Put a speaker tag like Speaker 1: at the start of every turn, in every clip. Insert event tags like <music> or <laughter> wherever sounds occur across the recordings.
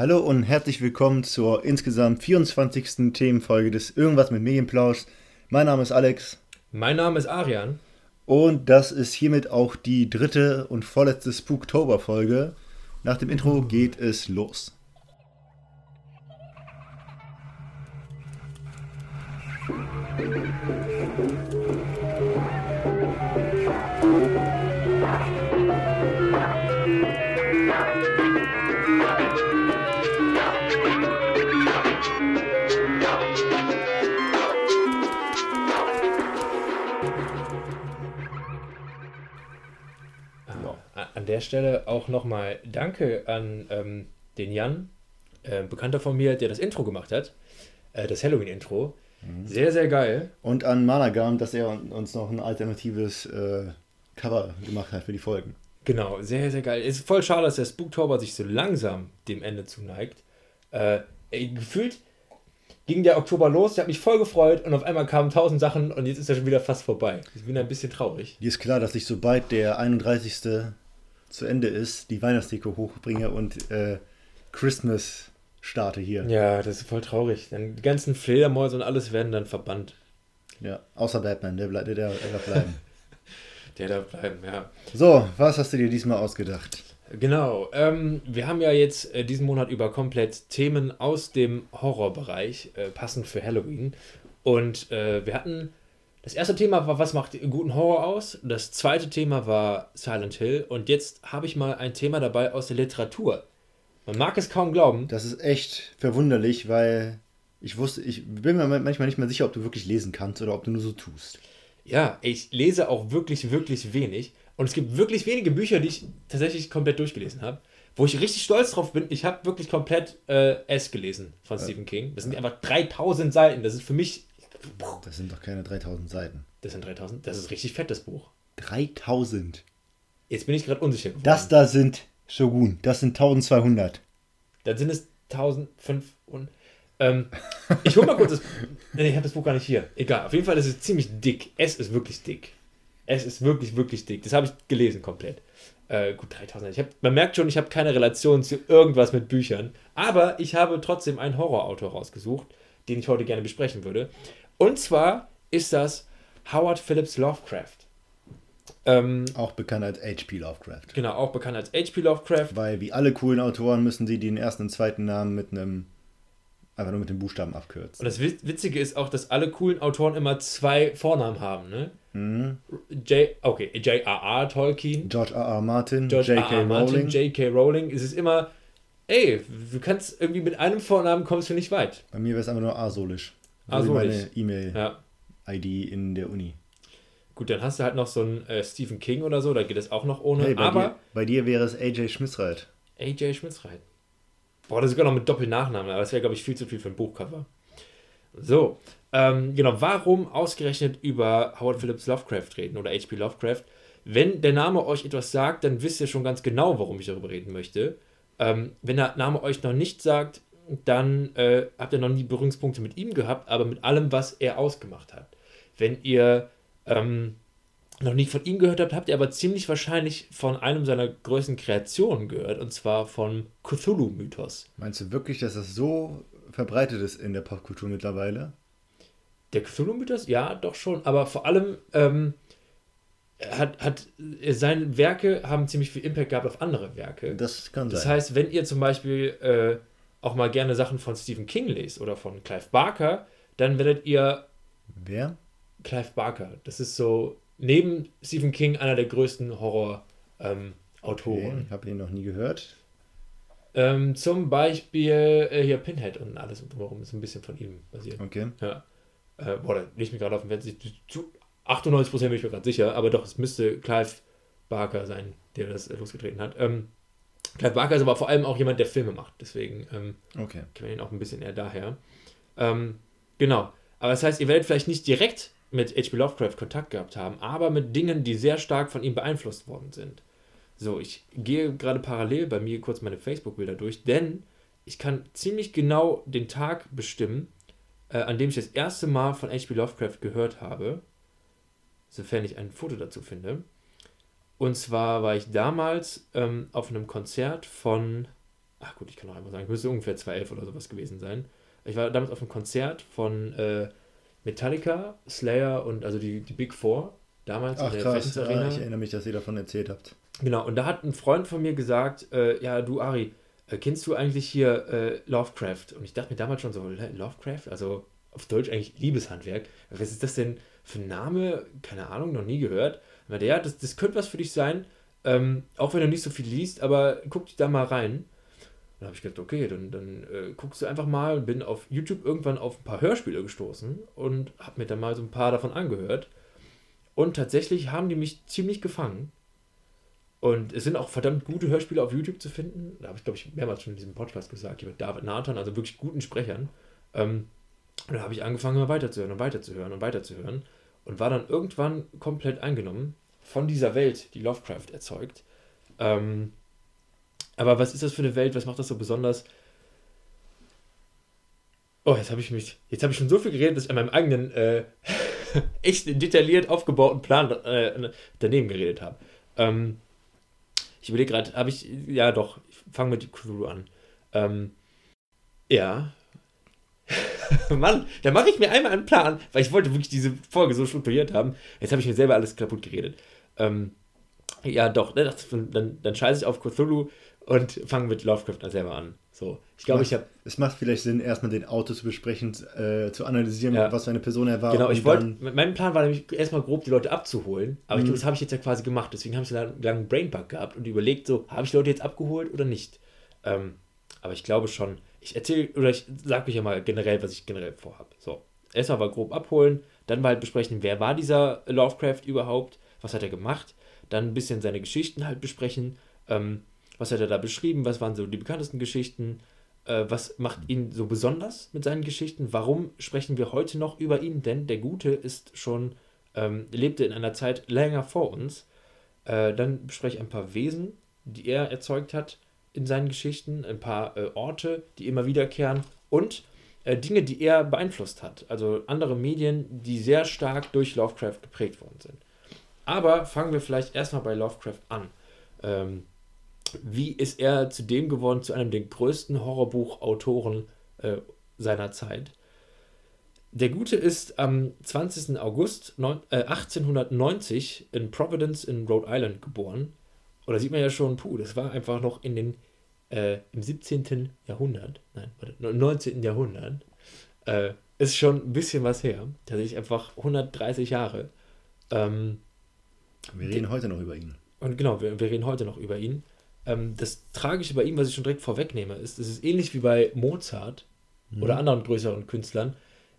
Speaker 1: Hallo und herzlich willkommen zur insgesamt 24. Themenfolge des Irgendwas mit Medienplausch. Mein Name ist Alex.
Speaker 2: Mein Name ist Arian.
Speaker 1: Und das ist hiermit auch die dritte und vorletzte Spooktober-Folge. Nach dem Intro geht es los.
Speaker 2: Der Stelle auch nochmal Danke an ähm, den Jan, äh, Bekannter von mir, der das Intro gemacht hat, äh, das Halloween-Intro. Mhm. Sehr, sehr geil.
Speaker 1: Und an Managam, dass er uns noch ein alternatives äh, Cover gemacht hat für die Folgen.
Speaker 2: Genau, sehr, sehr geil. Ist voll schade, dass der Spooktober sich so langsam dem Ende zuneigt. Äh, gefühlt ging der Oktober los, ich habe mich voll gefreut und auf einmal kamen tausend Sachen und jetzt ist er schon wieder fast vorbei. Ich bin ein bisschen traurig.
Speaker 1: Dir ist klar, dass ich sobald der 31 zu Ende ist, die Weihnachtsdeko hochbringe und äh, Christmas starte hier.
Speaker 2: Ja, das ist voll traurig. Dann die ganzen Fledermäuse und alles werden dann verbannt.
Speaker 1: Ja, außer Batman, der, der, der, der darf bleiben. <laughs>
Speaker 2: der darf bleiben, ja.
Speaker 1: So, was hast du dir diesmal ausgedacht?
Speaker 2: Genau, ähm, wir haben ja jetzt äh, diesen Monat über komplett Themen aus dem Horrorbereich, äh, passend für Halloween. Und äh, wir hatten das erste Thema war, was macht guten Horror aus? Das zweite Thema war Silent Hill. Und jetzt habe ich mal ein Thema dabei aus der Literatur. Man mag es kaum glauben.
Speaker 1: Das ist echt verwunderlich, weil ich wusste, ich bin mir manchmal nicht mehr sicher, ob du wirklich lesen kannst oder ob du nur so tust.
Speaker 2: Ja, ich lese auch wirklich, wirklich wenig. Und es gibt wirklich wenige Bücher, die ich tatsächlich komplett durchgelesen habe. Wo ich richtig stolz drauf bin, ich habe wirklich komplett äh, S gelesen von. Stephen King. Das sind einfach 3000 Seiten. Das ist für mich
Speaker 1: das sind doch keine 3000 Seiten.
Speaker 2: Das sind 3000? Das ist richtig fettes Buch.
Speaker 1: 3000?
Speaker 2: Jetzt bin ich gerade unsicher
Speaker 1: geworden. Das da sind Shogun. Das sind 1200.
Speaker 2: Dann sind es 1005 und. Ähm, ich hol mal kurz das. Nee, ich habe das Buch gar nicht hier. Egal. Auf jeden Fall ist es ziemlich dick. Es ist wirklich dick. Es ist wirklich, wirklich dick. Das habe ich gelesen komplett. Äh, gut, 3000. Ich hab, man merkt schon, ich habe keine Relation zu irgendwas mit Büchern. Aber ich habe trotzdem einen Horrorautor rausgesucht, den ich heute gerne besprechen würde. Und zwar ist das Howard Phillips Lovecraft.
Speaker 1: Ähm, auch bekannt als H.P. Lovecraft.
Speaker 2: Genau, auch bekannt als H.P. Lovecraft.
Speaker 1: Weil wie alle coolen Autoren müssen sie den ersten und zweiten Namen mit einem einfach nur mit dem Buchstaben abkürzen.
Speaker 2: Und das Witzige ist auch, dass alle coolen Autoren immer zwei Vornamen haben, ne? Mhm. J. Okay, J.R.R. Tolkien.
Speaker 1: George R.R. Martin. J.K.
Speaker 2: Rowling. J.K. Rowling. Es ist immer, ey, du kannst irgendwie mit einem Vornamen kommst du nicht weit.
Speaker 1: Bei mir wäre es einfach nur asolisch. Ah, so meine E-Mail-ID ja. in der Uni.
Speaker 2: Gut, dann hast du halt noch so einen äh, Stephen King oder so, da geht es auch noch ohne.
Speaker 1: Hey, bei
Speaker 2: aber
Speaker 1: dir, bei dir wäre es AJ Schmitzreit.
Speaker 2: AJ Schmitzreit. Boah, das ist sogar noch mit Doppelnachnamen, aber das wäre, glaube ich, viel zu viel für ein Buchcover. So, ähm, genau, warum ausgerechnet über Howard Phillips Lovecraft reden oder H.P. Lovecraft? Wenn der Name euch etwas sagt, dann wisst ihr schon ganz genau, warum ich darüber reden möchte. Ähm, wenn der Name euch noch nicht sagt, dann äh, habt ihr noch nie Berührungspunkte mit ihm gehabt, aber mit allem, was er ausgemacht hat. Wenn ihr ähm, noch nie von ihm gehört habt, habt ihr aber ziemlich wahrscheinlich von einem seiner größten Kreationen gehört, und zwar vom Cthulhu-Mythos.
Speaker 1: Meinst du wirklich, dass das so verbreitet ist in der Popkultur mittlerweile?
Speaker 2: Der Cthulhu-Mythos? Ja, doch schon, aber vor allem ähm, hat, hat seine Werke haben ziemlich viel Impact gehabt auf andere Werke.
Speaker 1: Das kann sein.
Speaker 2: Das heißt, wenn ihr zum Beispiel äh, auch mal gerne Sachen von Stephen King lest oder von Clive Barker, dann werdet ihr.
Speaker 1: Wer?
Speaker 2: Clive Barker. Das ist so neben Stephen King einer der größten Horror-Autoren. Ähm, okay,
Speaker 1: ich habe ihn noch nie gehört.
Speaker 2: Ähm, zum Beispiel äh, hier Pinhead und alles drumherum ist ein bisschen von ihm basiert.
Speaker 1: Okay.
Speaker 2: Ja. Äh, boah, da lege ich mich gerade auf den Fenster. Zu 98% bin ich mir gerade sicher, aber doch, es müsste Clive Barker sein, der das losgetreten hat. Ähm, Clive Barker ist aber vor allem auch jemand, der Filme macht. Deswegen ähm,
Speaker 1: okay.
Speaker 2: kennen wir ihn auch ein bisschen eher daher. Ähm, genau. Aber das heißt, ihr werdet vielleicht nicht direkt mit H.P. Lovecraft Kontakt gehabt haben, aber mit Dingen, die sehr stark von ihm beeinflusst worden sind. So, ich gehe gerade parallel bei mir kurz meine Facebook-Bilder durch, denn ich kann ziemlich genau den Tag bestimmen, äh, an dem ich das erste Mal von H.P. Lovecraft gehört habe, sofern ich ein Foto dazu finde. Und zwar war ich damals ähm, auf einem Konzert von ach gut, ich kann noch einmal sagen, müsste ungefähr 2011 oder sowas gewesen sein. Ich war damals auf einem Konzert von äh, Metallica, Slayer und also die, die Big Four damals
Speaker 1: Ach
Speaker 2: in der
Speaker 1: krass,
Speaker 2: Festens
Speaker 1: ja,
Speaker 2: Arena.
Speaker 1: ich erinnere mich, dass ihr davon erzählt habt.
Speaker 2: Genau, und da hat ein Freund von mir gesagt, äh, ja, du Ari, äh, kennst du eigentlich hier äh, Lovecraft? Und ich dachte mir damals schon so, "Hä, Lovecraft? Also auf Deutsch eigentlich Liebeshandwerk. Was ist das denn für ein Name? Keine Ahnung, noch nie gehört. Der, ja, das, das könnte was für dich sein, ähm, auch wenn du nicht so viel liest, aber guck dich da mal rein. Dann habe ich gedacht, okay, dann, dann äh, guckst du einfach mal und bin auf YouTube irgendwann auf ein paar Hörspiele gestoßen und habe mir dann mal so ein paar davon angehört. Und tatsächlich haben die mich ziemlich gefangen. Und es sind auch verdammt gute Hörspiele auf YouTube zu finden. Da habe ich, glaube ich, mehrmals schon in diesem Podcast gesagt, hier mit David Nathan, also wirklich guten Sprechern. Ähm, und da habe ich angefangen, immer weiterzuhören und weiterzuhören und weiterzuhören. Und war dann irgendwann komplett eingenommen von dieser Welt, die Lovecraft erzeugt. Ähm, aber was ist das für eine Welt? Was macht das so besonders? Oh, jetzt habe ich mich, jetzt habe ich schon so viel geredet, dass ich an meinem eigenen, äh, <laughs> echt detailliert aufgebauten Plan äh, daneben geredet habe. Ähm, ich überlege gerade, habe ich, ja doch, ich fange mit Cthulhu an. Ähm, ja. <laughs> Mann, da mache ich mir einmal einen Plan, weil ich wollte wirklich diese Folge so strukturiert haben. Jetzt habe ich mir selber alles kaputt geredet. Ähm, ja, doch, ne, das, dann, dann scheiße ich auf Cthulhu und fange mit Lovecraft selber an. So, ich glaube, ich habe
Speaker 1: Es macht vielleicht Sinn, erstmal den Autor zu besprechen, äh, zu analysieren,
Speaker 2: Ja.
Speaker 1: was für eine Person er war.
Speaker 2: Genau, ich wollte,
Speaker 1: dann-
Speaker 2: mein Plan war nämlich erstmal grob die Leute abzuholen, aber ich
Speaker 1: Mhm.
Speaker 2: glaube, das habe ich jetzt ja quasi gemacht, deswegen habe ich so einen langen Brainbug gehabt und überlegt so, habe ich die Leute jetzt abgeholt oder nicht? Ähm, aber ich glaube schon, ich erzähle, oder ich sage euch ja mal generell, was ich generell vorhabe. So, erstmal war grob abholen, dann mal halt besprechen, wer war dieser Lovecraft überhaupt, was hat er gemacht, dann ein bisschen seine Geschichten halt besprechen, ähm, was hat er da beschrieben, was waren so die bekanntesten Geschichten, äh, was macht ihn so besonders mit seinen Geschichten? Warum sprechen wir heute noch über ihn? Denn der Gute ist schon, ähm, lebte in einer Zeit länger vor uns. Äh, dann bespreche ich ein paar Wesen, die er erzeugt hat in seinen Geschichten, ein paar äh, Orte, die immer wiederkehren und äh, Dinge, die er beeinflusst hat. Also andere Medien, die sehr stark durch Lovecraft geprägt worden sind. Aber fangen wir vielleicht erstmal bei Lovecraft an. Ähm, wie ist er zu dem geworden, zu einem der größten Horrorbuchautoren äh, seiner Zeit? Der Gute ist am 20. August neun, äh, 1890 in Providence in Rhode Island geboren. Und da sieht man ja schon, puh, das war einfach noch in den, äh, im 17. Jahrhundert, nein, warte, im 19. Jahrhundert. Äh, ist schon ein bisschen was her. Tatsächlich einfach 130 Jahre. Ähm,
Speaker 1: wir reden heute noch über ihn.
Speaker 2: und genau, wir, wir reden heute noch über ihn. Ähm, das Tragische bei ihm, was ich schon direkt vorwegnehme, ist, es ist ähnlich wie bei Mozart oder anderen größeren Künstlern.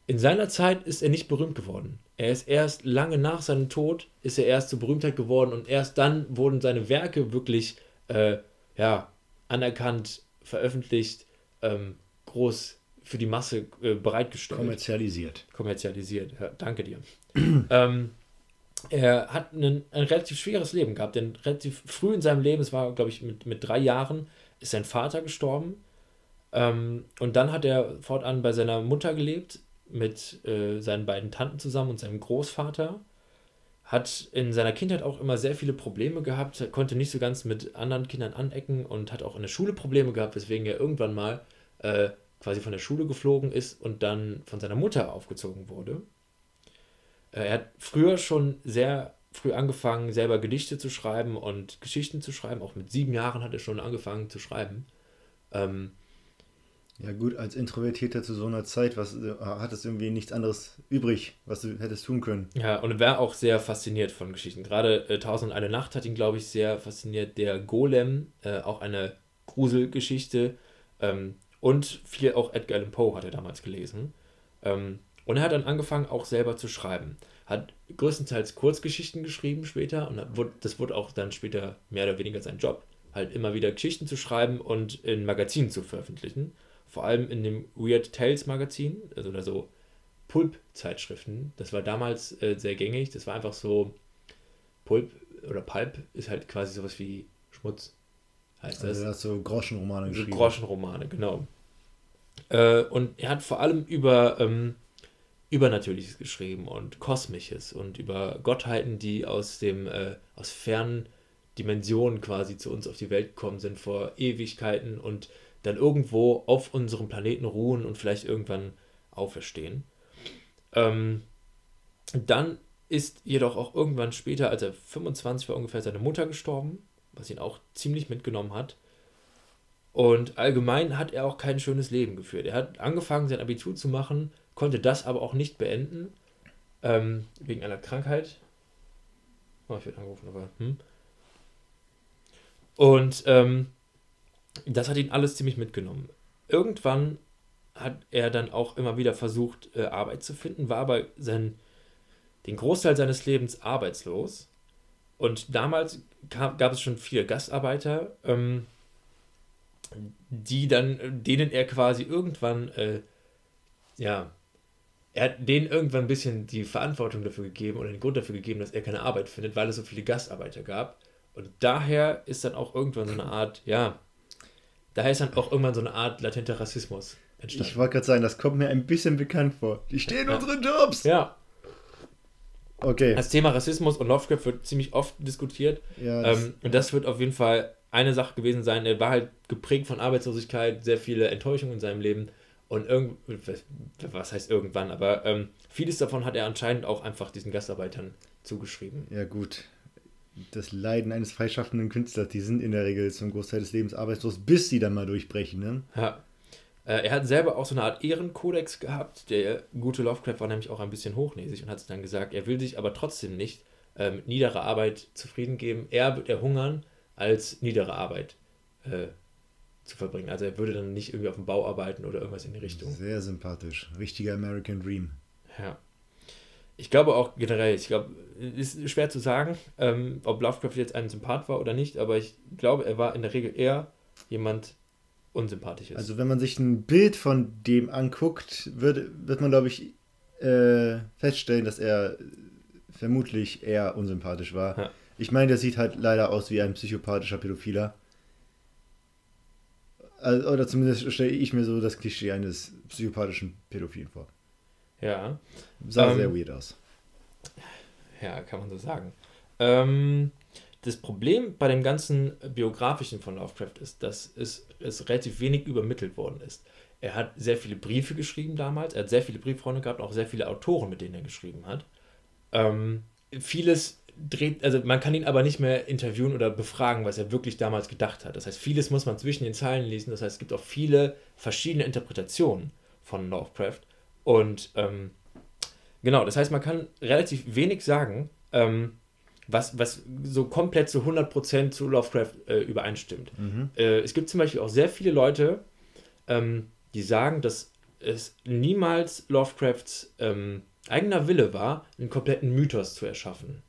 Speaker 2: In seiner Zeit ist er nicht berühmt geworden. Er ist erst lange nach seinem Tod, ist er erst zur Berühmtheit geworden und erst dann wurden seine Werke wirklich äh, ja, anerkannt, veröffentlicht, ähm, groß für die Masse äh, bereitgestellt
Speaker 1: Kommerzialisiert.
Speaker 2: kommerzialisiert. Ja, danke dir. <clears throat> ähm, er hat einen, ein relativ schweres Leben gehabt, denn relativ früh in seinem Leben, es war, glaube ich, mit, mit drei Jahren, ist sein Vater gestorben. Ähm, und dann hat er fortan bei seiner Mutter gelebt, mit äh, seinen beiden Tanten zusammen und seinem Großvater. Hat in seiner Kindheit auch immer sehr viele Probleme gehabt, konnte nicht so ganz mit anderen Kindern anecken und hat auch in der Schule Probleme gehabt, weswegen er irgendwann mal äh, quasi von der Schule geflogen ist und dann von seiner Mutter aufgezogen wurde. Äh, Er hat früher schon sehr früh angefangen, selber Gedichte zu schreiben und Geschichten zu schreiben. Auch mit sieben Jahren hat er schon angefangen zu schreiben. Ähm,
Speaker 1: Ja gut, als Introvertierter zu so einer Zeit, was äh, hattest du irgendwie nichts anderes übrig, was du hättest tun können.
Speaker 2: ja, und er war auch sehr fasziniert von Geschichten. Gerade äh, Tausend und eine Nacht hat ihn, glaube ich, sehr fasziniert. Der Golem, äh, auch eine Gruselgeschichte. Ähm, und viel auch Edgar Allan Poe hat er damals gelesen. Ähm, und er hat dann angefangen, auch selber zu schreiben. Hat größtenteils Kurzgeschichten geschrieben später und das wurde auch dann später mehr oder weniger sein Job. Halt immer wieder Geschichten zu schreiben und in Magazinen zu veröffentlichen. Vor allem in dem Weird Tales Magazin, also oder so Pulp-Zeitschriften. Das war damals äh, sehr gängig. Das war einfach so, Pulp oder Pulp ist halt quasi sowas wie Schmutz, heißt das.
Speaker 1: Also er hat so Groschenromane
Speaker 2: So
Speaker 1: geschrieben.
Speaker 2: Groschenromane, genau. Äh, und er hat vor allem über ähm, Übernatürliches geschrieben und Kosmisches und über Gottheiten, die aus dem äh, aus fernen Dimensionen quasi zu uns auf die Welt gekommen sind vor Ewigkeiten und dann irgendwo auf unserem Planeten ruhen und vielleicht irgendwann auferstehen. Ähm, dann ist jedoch auch irgendwann später, als er 25 war, ungefähr seine Mutter gestorben, was ihn auch ziemlich mitgenommen hat. Und allgemein hat er auch kein schönes Leben geführt. Er hat angefangen, sein Abitur zu machen, konnte das aber auch nicht beenden, ähm, wegen einer Krankheit. Oh, ich werde angerufen, aber. Hm. Und ähm, das hat ihn alles ziemlich mitgenommen. Irgendwann hat er dann auch immer wieder versucht, äh, Arbeit zu finden, war aber sein, den Großteil seines Lebens arbeitslos. Und damals kam, gab es schon viele Gastarbeiter, ähm, die dann, denen er quasi irgendwann, äh, ja, er hat denen irgendwann ein bisschen die Verantwortung dafür gegeben oder den Grund dafür gegeben, dass er keine Arbeit findet, weil es so viele Gastarbeiter gab. Und daher ist dann auch irgendwann so eine Art, ja, daher ist dann auch irgendwann so eine Art latenter Rassismus
Speaker 1: entstanden. Ich wollte gerade sagen, das kommt mir ein bisschen bekannt vor. Die stehen ja. unsere Jobs!
Speaker 2: Ja. Okay. Das Thema Rassismus und Lovecraft wird ziemlich oft diskutiert. Ja, das ähm, und das wird auf jeden Fall eine Sache gewesen sein. Er war halt geprägt von Arbeitslosigkeit, sehr viele Enttäuschungen in seinem Leben. Und irgend, was heißt irgendwann, aber ähm, vieles davon hat er anscheinend auch einfach diesen Gastarbeitern zugeschrieben.
Speaker 1: Ja, gut. Das Leiden eines freischaffenden Künstlers, die sind in der Regel zum Großteil des Lebens arbeitslos, bis sie dann mal durchbrechen, ne?
Speaker 2: Ja. Äh, er hat selber auch so eine Art Ehrenkodex gehabt. Der gute Lovecraft war nämlich auch ein bisschen hochnäsig und hat dann gesagt, er will sich aber trotzdem nicht äh, mit niederer Arbeit zufrieden geben. Er wird erhungern, als niedere Arbeit äh, zu verbringen. Also er würde dann nicht irgendwie auf dem Bau arbeiten oder irgendwas in die Richtung.
Speaker 1: Sehr sympathisch. Richtiger American Dream.
Speaker 2: Ja. Ich glaube auch generell, ich glaube, es ist schwer zu sagen, ähm, ob Lovecraft jetzt ein Sympath war oder nicht, aber ich glaube, er war in der Regel eher jemand unsympathisches.
Speaker 1: Also wenn man sich ein Bild von dem anguckt, wird, wird man, glaube ich, äh, feststellen, dass er vermutlich eher unsympathisch war. Ja. Ich meine, der sieht halt leider aus wie ein psychopathischer Pädophiler. Also, oder zumindest stelle ich mir so das Klischee eines psychopathischen Pädophilen vor.
Speaker 2: Ja.
Speaker 1: Sah ähm, sehr weird aus.
Speaker 2: Ja, kann man so sagen. Ähm, das Problem bei dem ganzen Biografischen von Lovecraft ist, dass es, es relativ wenig übermittelt worden ist. Er hat sehr viele Briefe geschrieben damals, er hat sehr viele Brieffreunde gehabt, auch sehr viele Autoren, mit denen er geschrieben hat. Ähm, vieles dreht, also man kann ihn aber nicht mehr interviewen oder befragen, was er wirklich damals gedacht hat. Das heißt, vieles muss man zwischen den Zeilen lesen. Das heißt, es gibt auch viele verschiedene Interpretationen von Lovecraft. Und ähm, genau, das heißt, man kann relativ wenig sagen, ähm, was, was so komplett zu 100% zu Lovecraft äh, übereinstimmt. Mhm. Äh, es gibt zum Beispiel auch sehr viele Leute, ähm, die sagen, dass es niemals Lovecrafts ähm, eigener Wille war, einen kompletten Mythos zu erschaffen.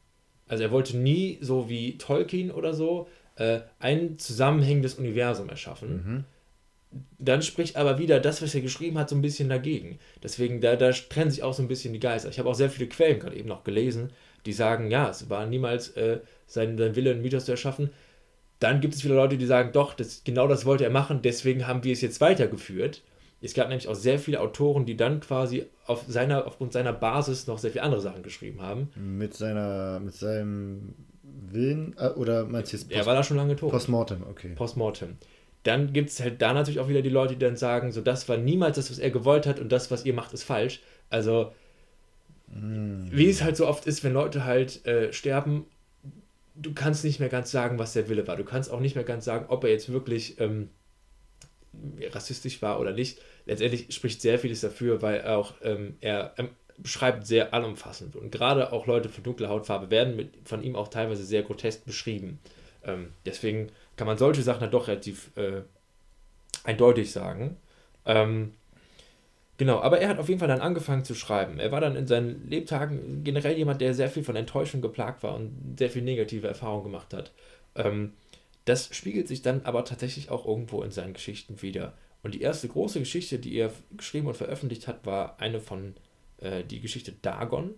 Speaker 2: Also er wollte nie, so wie Tolkien oder so, äh, ein zusammenhängendes Universum erschaffen. Mhm. Dann spricht aber wieder das, was er geschrieben hat, so ein bisschen dagegen. Deswegen, da, da trennen sich auch so ein bisschen die Geister. Ich habe auch sehr viele Quellen gerade eben noch gelesen, die sagen, ja, es war niemals äh, sein, sein Wille, einen Mythos zu erschaffen. Dann gibt es viele Leute, die sagen, doch, das, genau das wollte er machen, deswegen haben wir es jetzt weitergeführt. Es gab nämlich auch sehr viele Autoren, die dann quasi auf seiner, aufgrund seiner Basis noch sehr viele andere Sachen geschrieben haben.
Speaker 1: Mit seiner, mit seinem Willen, äh, oder meinst du jetzt
Speaker 2: Post Er war da schon lange tot.
Speaker 1: Postmortem, okay.
Speaker 2: Postmortem. Dann gibt es halt da natürlich auch wieder die Leute, die dann sagen, so das war niemals das, was er gewollt hat und das, was ihr macht, ist falsch. Also, mm. wie es halt so oft ist, wenn Leute halt äh, sterben, du kannst nicht mehr ganz sagen, was der Wille war. Du kannst auch nicht mehr ganz sagen, ob er jetzt wirklich ähm, rassistisch war oder nicht letztendlich spricht sehr vieles dafür, weil auch ähm, er ähm, beschreibt sehr allumfassend und gerade auch Leute von dunkler Hautfarbe werden mit, von ihm auch teilweise sehr grotesk beschrieben. Ähm, deswegen kann man solche Sachen dann doch relativ äh, eindeutig sagen. Ähm, genau, aber er hat auf jeden Fall dann angefangen zu schreiben. Er war dann in seinen Lebtagen generell jemand, der sehr viel von Enttäuschung geplagt war und sehr viel negative Erfahrungen gemacht hat. Ähm, das spiegelt sich dann aber tatsächlich auch irgendwo in seinen Geschichten wieder. Und die erste große Geschichte, die er geschrieben und veröffentlicht hat, war eine von äh, die Geschichte Dagon.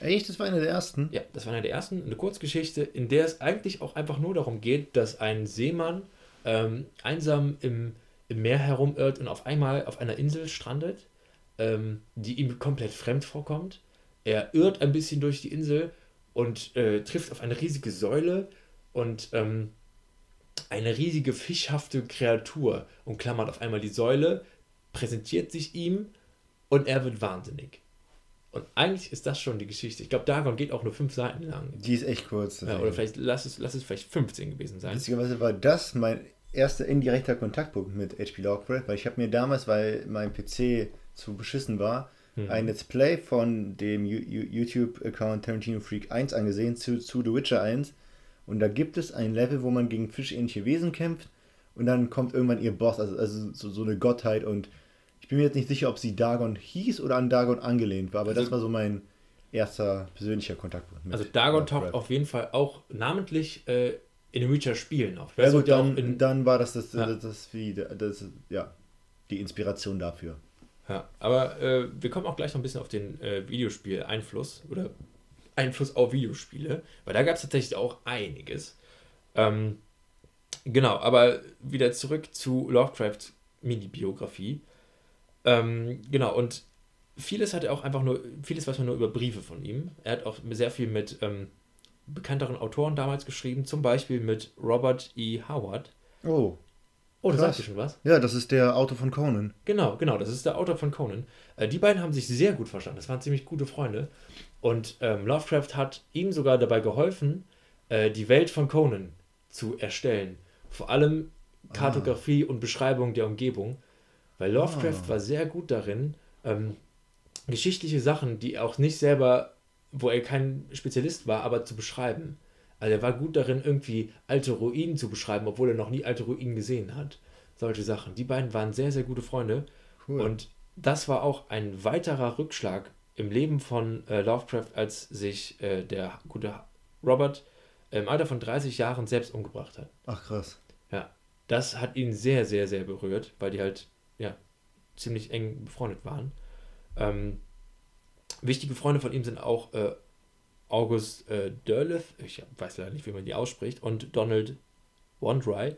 Speaker 1: Echt? Das war eine der ersten?
Speaker 2: Ja, das war eine der ersten. Eine Kurzgeschichte, in der es eigentlich auch einfach nur darum geht, dass ein Seemann ähm, einsam im, im Meer herumirrt und auf einmal auf einer Insel strandet, ähm, die ihm komplett fremd vorkommt. Er irrt ein bisschen durch die Insel und äh, trifft auf eine riesige Säule und ähm, eine riesige fischhafte Kreatur umklammert auf einmal die Säule, präsentiert sich ihm und er wird wahnsinnig. Und eigentlich ist das schon die Geschichte. Ich glaube, Dagon geht auch nur fünf Seiten lang.
Speaker 1: Die ist echt kurz.
Speaker 2: Ja, oder vielleicht lass es, lass es vielleicht 15 gewesen sein.
Speaker 1: Witzigerweise war das mein erster indirekter Kontaktpunkt mit HP Lovecraft, weil ich habe mir damals, weil mein PC zu beschissen war, hm. ein Let's Play von dem YouTube-Account Tarantino Freak 1 angesehen zu, zu The Witcher 1. Und da gibt es ein Level, wo man gegen fischähnliche Wesen kämpft und dann kommt irgendwann ihr Boss, also, also so, so eine Gottheit und ich bin mir jetzt nicht sicher, ob sie Dagon hieß oder an Dagon angelehnt war, aber also, das war so mein erster persönlicher Kontaktpunkt.
Speaker 2: also Dagon taucht auf jeden Fall auch namentlich äh, in den Witcher-Spielen auf.
Speaker 1: Ja, gut, dann, in, dann war das das, ja. das, das, wie, das, ja, die Inspiration dafür.
Speaker 2: Ja, aber äh, wir kommen auch gleich noch ein bisschen auf den äh, Videospiel-Einfluss oder Einfluss auf Videospiele, weil da gab es tatsächlich auch einiges. Ähm, genau, aber wieder zurück zu Lovecrafts Mini-Biografie. Ähm, genau, und vieles hat er auch einfach nur, vieles weiß man nur über Briefe von ihm. Er hat auch sehr viel mit ähm, bekannteren Autoren damals geschrieben, zum Beispiel mit Robert E. Howard.
Speaker 1: Oh.
Speaker 2: Oh, da sagst du schon was?
Speaker 1: Ja, das ist der Autor von Conan.
Speaker 2: Genau, genau, das ist der Autor von Conan. Äh, die beiden haben sich sehr gut verstanden. Das waren ziemlich gute Freunde. Und ähm, Lovecraft hat ihm sogar dabei geholfen, äh, die Welt von Conan zu erstellen. Vor allem Kartografie ah. und Beschreibung der Umgebung. Weil Lovecraft ah. war sehr gut darin, ähm, geschichtliche Sachen, die auch nicht selber, wo er kein Spezialist war, aber zu beschreiben. Also er war gut darin, irgendwie alte Ruinen zu beschreiben, obwohl er noch nie alte Ruinen gesehen hat. Solche Sachen. Die beiden waren sehr, sehr gute Freunde. Cool. Und das war auch ein weiterer Rückschlag im Leben von äh, Lovecraft, als sich äh, der gute Robert im Alter von 30 Jahren selbst umgebracht hat.
Speaker 1: Ach krass.
Speaker 2: Ja, das hat ihn sehr, sehr, sehr berührt, weil die halt ja ziemlich eng befreundet waren. Ähm, wichtige Freunde von ihm sind auch äh, August äh, Derleth, ich weiß leider nicht, wie man die ausspricht, und Donald Wandry.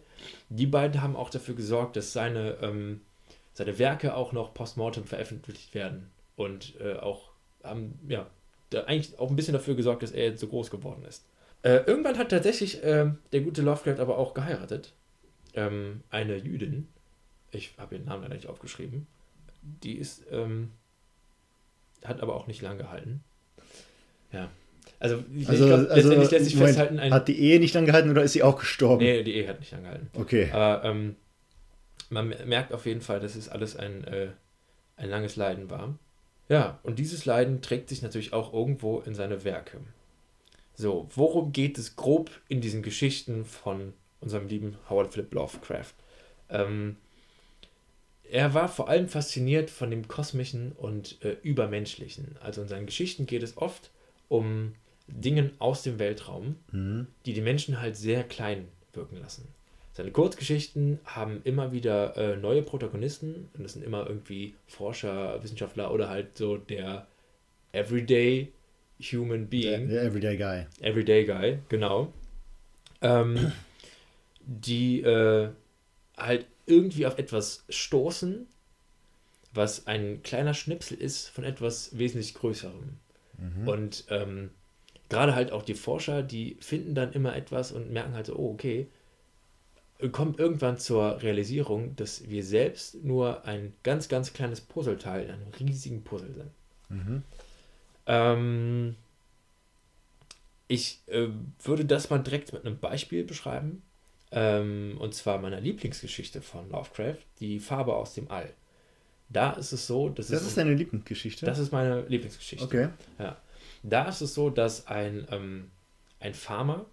Speaker 2: Die beiden haben auch dafür gesorgt, dass seine, ähm, seine Werke auch noch postmortem veröffentlicht werden und äh, auch haben, ja, eigentlich auch ein bisschen dafür gesorgt, dass er jetzt so groß geworden ist. Äh, irgendwann hat tatsächlich äh, der gute Lovecraft aber auch geheiratet. Ähm, eine Jüdin. Ich habe ihren Namen leider nicht aufgeschrieben. Die ist, ähm, hat aber auch nicht lang gehalten. Ja, also, ich,
Speaker 1: also, glaub, also letztendlich lässt sich Moment, festhalten. Ein, hat die Ehe nicht angehalten oder ist sie auch gestorben?
Speaker 2: Nee, die Ehe hat nicht angehalten.
Speaker 1: Okay.
Speaker 2: Aber ähm, man merkt auf jeden Fall, dass es alles ein, äh, ein langes Leiden war. Ja, und dieses Leiden trägt sich natürlich auch irgendwo in seine Werke. So, worum geht es grob in diesen Geschichten von unserem lieben Howard Philip Lovecraft? Ähm, er war vor allem fasziniert von dem Kosmischen und äh, Übermenschlichen. Also in seinen Geschichten geht es oft um Dingen aus dem Weltraum, mhm. die die Menschen halt sehr klein wirken lassen. Seine Kurzgeschichten haben immer wieder äh, neue Protagonisten und das sind immer irgendwie Forscher, Wissenschaftler oder halt so der Everyday Human Being.
Speaker 1: Der, Everyday Guy.
Speaker 2: Everyday Guy, genau. Ähm, die äh, halt irgendwie auf etwas stoßen, was ein kleiner Schnipsel ist von etwas wesentlich Größerem. Mhm. Und ähm, gerade halt auch die Forscher, die finden dann immer etwas und merken halt so, oh, okay, kommt irgendwann zur Realisierung, dass wir selbst nur ein ganz, ganz kleines Puzzleteil in einem riesigen Puzzle sind. Mhm. Ähm, ich äh, würde das mal direkt mit einem Beispiel beschreiben. Ähm, und zwar meiner Lieblingsgeschichte von Lovecraft, die Farbe aus dem All. Da ist es so, dass
Speaker 1: das ist deine Lieblingsgeschichte.
Speaker 2: Das ist meine Lieblingsgeschichte.
Speaker 1: Okay.
Speaker 2: Ja. Da ist es so, dass ein, ähm, ein Farmer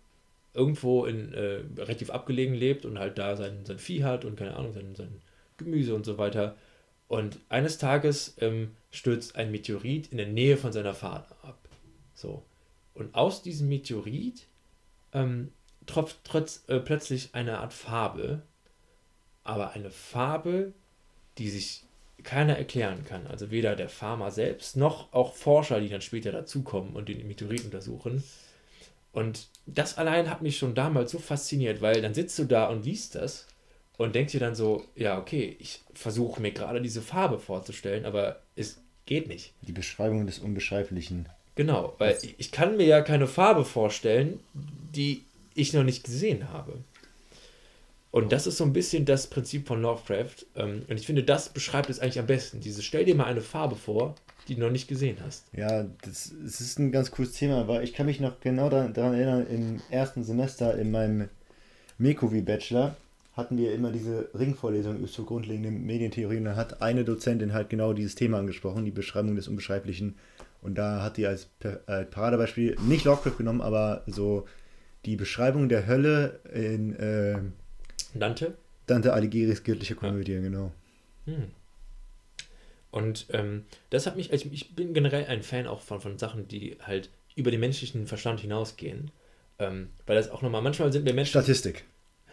Speaker 2: irgendwo in äh, relativ abgelegen lebt und halt da sein, sein Vieh hat und keine Ahnung, sein, sein Gemüse und so weiter. Und eines Tages ähm, stürzt ein Meteorit in der Nähe von seiner Farm ab. So. Und aus diesem Meteorit ähm, tropft trotz, äh, plötzlich eine Art Farbe, aber eine Farbe, die sich keiner erklären kann. Also weder der Farmer selbst noch auch Forscher, die dann später dazukommen und den Meteorit untersuchen. Und das allein hat mich schon damals so fasziniert, weil dann sitzt du da und liest das und denkst dir dann so, ja, okay, ich versuche mir gerade diese Farbe vorzustellen, aber es geht nicht.
Speaker 1: Die Beschreibung des Unbeschreiblichen.
Speaker 2: Genau, weil das ich kann mir ja keine Farbe vorstellen, die ich noch nicht gesehen habe. Und das ist so ein bisschen das Prinzip von Lovecraft. Ähm, und ich finde, das beschreibt es eigentlich am besten. Dieses, stell dir mal eine Farbe vor, die du noch nicht gesehen hast.
Speaker 1: Ja, das, das ist ein ganz cooles Thema, weil ich kann mich noch genau daran, daran erinnern, im ersten Semester in meinem Mekovi-Bachelor hatten wir immer diese Ringvorlesung zur grundlegenden Medientheorie und da hat eine Dozentin halt genau dieses Thema angesprochen, die Beschreibung des Unbeschreiblichen. Und da hat die als Paradebeispiel nicht Lovecraft genommen, aber so die Beschreibung der Hölle in äh,
Speaker 2: Dante?
Speaker 1: Dante Alighieri's göttliche Komödie, ja. genau. Hm.
Speaker 2: Und ähm, das hat mich, also ich bin generell ein Fan auch von, von Sachen, die halt über den menschlichen Verstand hinausgehen. Ähm, weil das auch nochmal, manchmal sind wir Menschen.
Speaker 1: Statistik.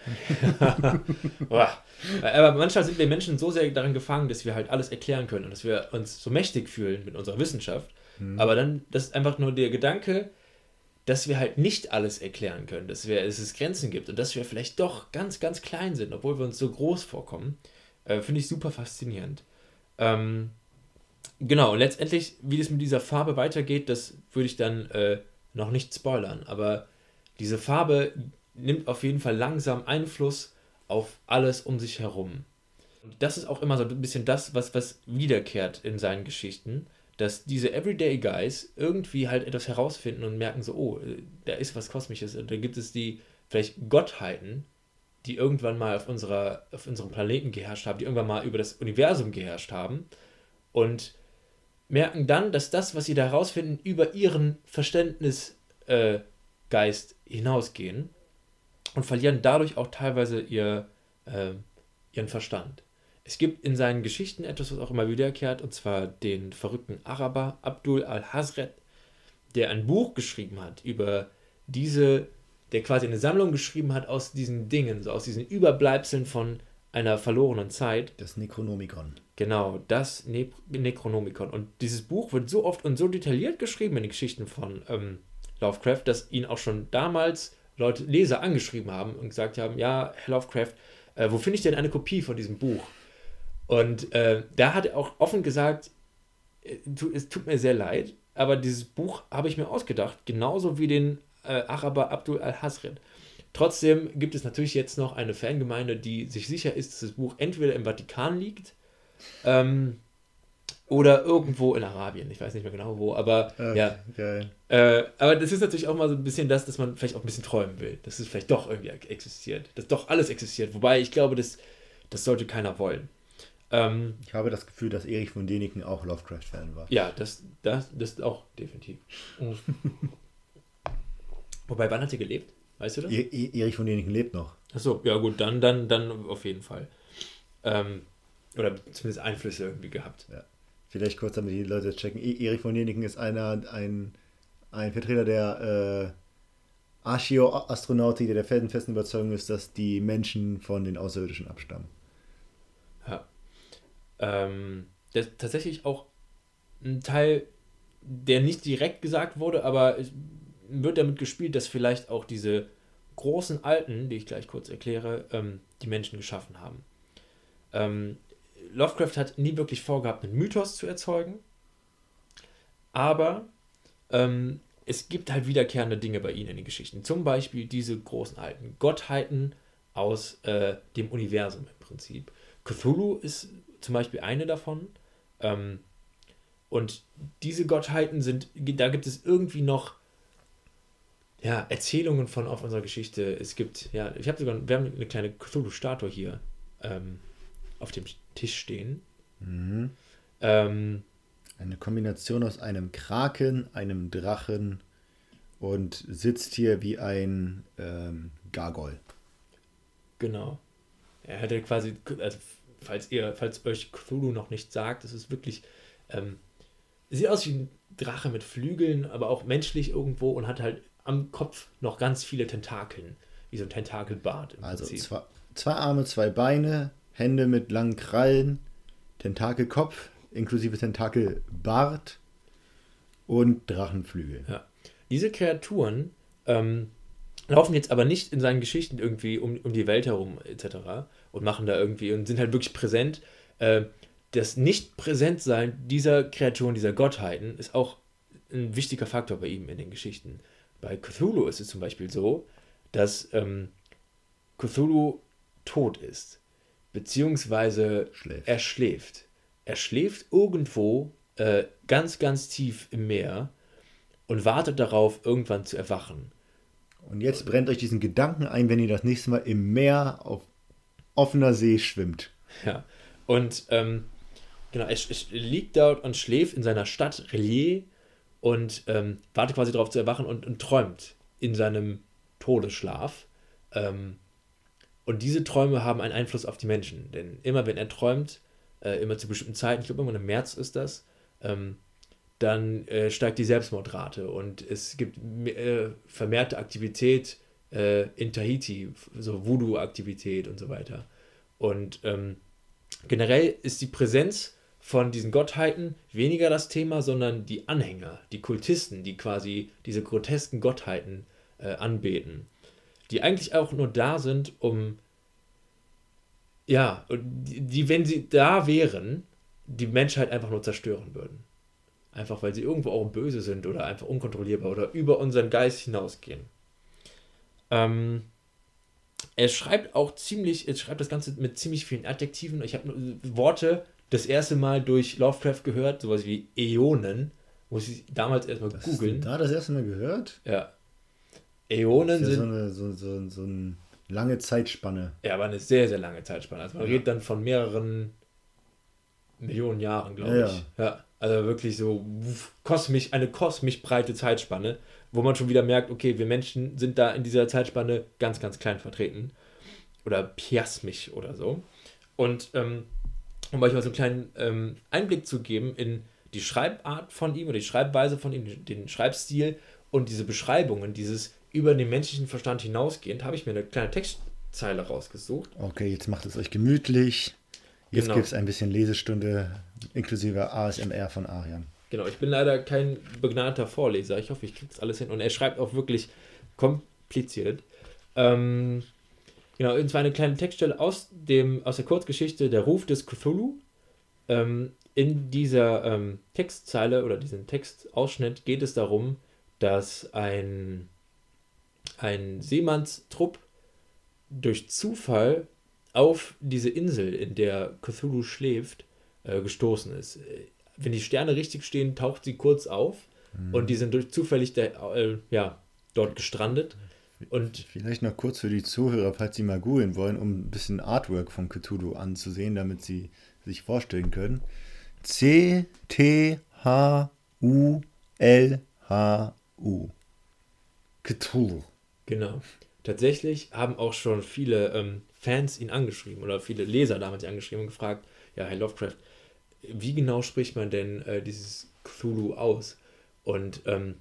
Speaker 1: <laughs>
Speaker 2: Aber manchmal sind wir Menschen so sehr darin gefangen, dass wir halt alles erklären können und dass wir uns so mächtig fühlen mit unserer Wissenschaft. Mhm. Aber dann, das ist einfach nur der Gedanke, dass wir halt nicht alles erklären können, dass, wir, dass es Grenzen gibt und dass wir vielleicht doch ganz, ganz klein sind, obwohl wir uns so groß vorkommen, äh, finde ich super faszinierend. Ähm, genau, und letztendlich, wie das mit dieser Farbe weitergeht, das würde ich dann äh, noch nicht spoilern, aber diese Farbe nimmt auf jeden Fall langsam Einfluss auf alles um sich herum. Und das ist auch immer so ein bisschen das, was, was wiederkehrt in seinen Geschichten, dass diese Everyday Guys irgendwie halt etwas herausfinden und merken so, oh, da ist was Kosmisches. Und da gibt es die vielleicht Gottheiten, die irgendwann mal auf, unserer, auf unserem Planeten geherrscht haben, die irgendwann mal über das Universum geherrscht haben und merken dann, dass das, was sie da herausfinden, über ihren Verständnisgeist äh, hinausgehen und verlieren dadurch auch teilweise ihr, äh, ihren Verstand. Es gibt in seinen Geschichten etwas, was auch immer wiederkehrt, und zwar den verrückten Araber Abdul al-Hazret, der ein Buch geschrieben hat über diese, der quasi eine Sammlung geschrieben hat aus diesen Dingen, so aus diesen Überbleibseln von einer verlorenen Zeit.
Speaker 1: Das Necronomicon.
Speaker 2: Genau, das ne Necronomicon. Und dieses Buch wird so oft und so detailliert geschrieben in den Geschichten von ähm, Lovecraft, dass ihn auch schon damals Leute, Leser angeschrieben haben und gesagt haben, ja, Herr Lovecraft, äh, wo finde ich denn eine Kopie von diesem Buch? Und äh, da hat er auch offen gesagt, äh, es tut mir sehr leid, aber dieses Buch habe ich mir ausgedacht, genauso wie den äh, Araber Abdul al-Hasred. Trotzdem gibt es natürlich jetzt noch eine Fangemeinde, die sich sicher ist, dass das Buch entweder im Vatikan liegt ähm, oder irgendwo in Arabien. Ich weiß nicht mehr genau wo, aber okay, ja. Geil. Äh, aber das ist natürlich auch mal so ein bisschen das, dass man vielleicht auch ein bisschen träumen will, dass es vielleicht doch irgendwie existiert, dass doch alles existiert. Wobei ich glaube, das, das sollte keiner wollen.
Speaker 1: Ähm, ich habe das Gefühl, dass Erich von Däniken auch Lovecraft-Fan war.
Speaker 2: Ja, das, das, das auch definitiv. <laughs> Wobei, wann hat er gelebt? Weißt du das?
Speaker 1: E e Erich von Däniken lebt noch.
Speaker 2: Achso, ja gut, dann, dann, dann auf jeden Fall. Ähm, oder zumindest Einflüsse irgendwie gehabt.
Speaker 1: Ja. Vielleicht kurz, damit die Leute checken. E Erich von Däniken ist einer, ein, ein Vertreter der äh, Archäoastronautik, der der felsenfesten Überzeugung ist, dass die Menschen von den Außerirdischen abstammen.
Speaker 2: Ja. Ähm, der tatsächlich auch ein Teil, der nicht direkt gesagt wurde, aber es wird damit gespielt, dass vielleicht auch diese großen Alten, die ich gleich kurz erkläre, ähm, die Menschen geschaffen haben. Ähm, Lovecraft hat nie wirklich vorgehabt, einen Mythos zu erzeugen, aber ähm, es gibt halt wiederkehrende Dinge bei ihnen in den Geschichten. Zum Beispiel diese großen alten Gottheiten aus äh, dem Universum im Prinzip. Cthulhu ist zum Beispiel eine davon. Ähm, und diese Gottheiten sind, da gibt es irgendwie noch ja, Erzählungen von auf unserer Geschichte. Es gibt, ja, ich habe sogar, wir haben eine kleine Cthulhu-Statue hier ähm, auf dem Tisch stehen. Mhm.
Speaker 1: Ähm, eine Kombination aus einem Kraken, einem Drachen und sitzt hier wie ein ähm, Gargoyle.
Speaker 2: Genau. Er hätte quasi, also falls ihr, falls euch Cthulhu noch nicht sagt, es ist wirklich, ähm, sieht aus wie ein Drache mit Flügeln, aber auch menschlich irgendwo und hat halt am Kopf noch ganz viele Tentakeln, wie so ein Tentakelbart.
Speaker 1: also zwei, zwei Arme, zwei Beine, Hände mit langen Krallen, Tentakelkopf, inklusive Tentakelbart und Drachenflügel.
Speaker 2: Ja. Diese Kreaturen ähm, laufen jetzt aber nicht in seinen Geschichten irgendwie um, um die Welt herum etc. und machen da irgendwie und sind halt wirklich präsent. Äh, das Nicht-Präsentsein dieser Kreaturen, dieser Gottheiten ist auch ein wichtiger Faktor bei ihm in den Geschichten. Bei Cthulhu ist es zum Beispiel so, dass ähm, Cthulhu tot ist. Beziehungsweise schläft. er schläft. Er schläft irgendwo äh, ganz, ganz tief im Meer und wartet darauf, irgendwann zu erwachen.
Speaker 1: Und jetzt brennt euch diesen Gedanken ein, wenn ihr das nächste Mal im Meer auf offener See schwimmt.
Speaker 2: Ja. Und ähm, genau, er, er, liegt dort und schläft in seiner Stadt Relier und ähm, wartet quasi darauf zu erwachen und, und, träumt in seinem Todesschlaf. Ähm, und diese Träume haben einen Einfluss auf die Menschen. Denn immer wenn er träumt, äh, immer zu bestimmten Zeiten, ich glaube immer im März ist das, ähm, dann äh, steigt die Selbstmordrate und es gibt äh, vermehrte Aktivität äh, in Tahiti, so Voodoo-Aktivität und so weiter. Und ähm, generell ist die Präsenz von diesen Gottheiten weniger das Thema, sondern die Anhänger, die Kultisten, die quasi diese grotesken Gottheiten äh, anbeten, die eigentlich auch nur da sind, um ja, die, die, wenn sie da wären, die Menschheit einfach nur zerstören würden. Einfach weil sie irgendwo auch böse sind oder einfach unkontrollierbar oder über unseren Geist hinausgehen. Ähm, er schreibt auch ziemlich, er schreibt das Ganze mit ziemlich vielen Adjektiven. Ich habe Worte das erste Mal durch Lovecraft gehört, sowas wie Äonen. Muss ich damals erstmal googeln.
Speaker 1: Da das erste Mal gehört?
Speaker 2: Ja. Äonen
Speaker 1: sind. So eine, so, so, so eine lange Zeitspanne.
Speaker 2: Ja, aber eine sehr, sehr lange Zeitspanne. Also man ja. redet dann von mehreren Millionen Jahren, glaube ja, ich. Ja. ja. Also wirklich so kosmisch, eine kosmisch breite Zeitspanne, wo man schon wieder merkt, okay, wir Menschen sind da in dieser Zeitspanne ganz, ganz klein vertreten. Oder piasmisch oder so. Und ähm, um euch mal so einen kleinen ähm, Einblick zu geben in die Schreibart von ihm oder die Schreibweise von ihm, den Schreibstil und diese Beschreibungen, dieses über den menschlichen Verstand hinausgehend, habe ich mir eine kleine Textzeile rausgesucht.
Speaker 1: Okay, jetzt macht es euch gemütlich. Jetzt genau. gibt es ein bisschen Lesestunde inklusive ASMR von Arian.
Speaker 2: Genau, ich bin leider kein begnadeter Vorleser. Ich hoffe, ich kriege das alles hin. Und er schreibt auch wirklich kompliziert. Ähm, genau, und zwar eine kleine Textstelle aus, dem, aus der Kurzgeschichte Der Ruf des Cthulhu. Ähm, in dieser ähm, Textzeile oder diesem Textausschnitt geht es darum, dass ein, ein Seemannstrupp durch Zufall auf diese Insel, in der Cthulhu schläft, äh, gestoßen ist. Wenn die Sterne richtig stehen, taucht sie kurz auf mhm. und die sind durch zufällig der, äh, ja, dort gestrandet. Und
Speaker 1: Vielleicht noch kurz für die Zuhörer, falls sie mal googeln wollen, um ein bisschen Artwork von Cthulhu anzusehen, damit sie sich vorstellen können. C-T-H-U-L-H-U. Cthulhu.
Speaker 2: Genau. Tatsächlich haben auch schon viele ähm, Fans ihn angeschrieben oder viele Leser damals angeschrieben und gefragt, ja, Herr Lovecraft, wie genau spricht man denn äh, dieses Cthulhu aus? Und ähm,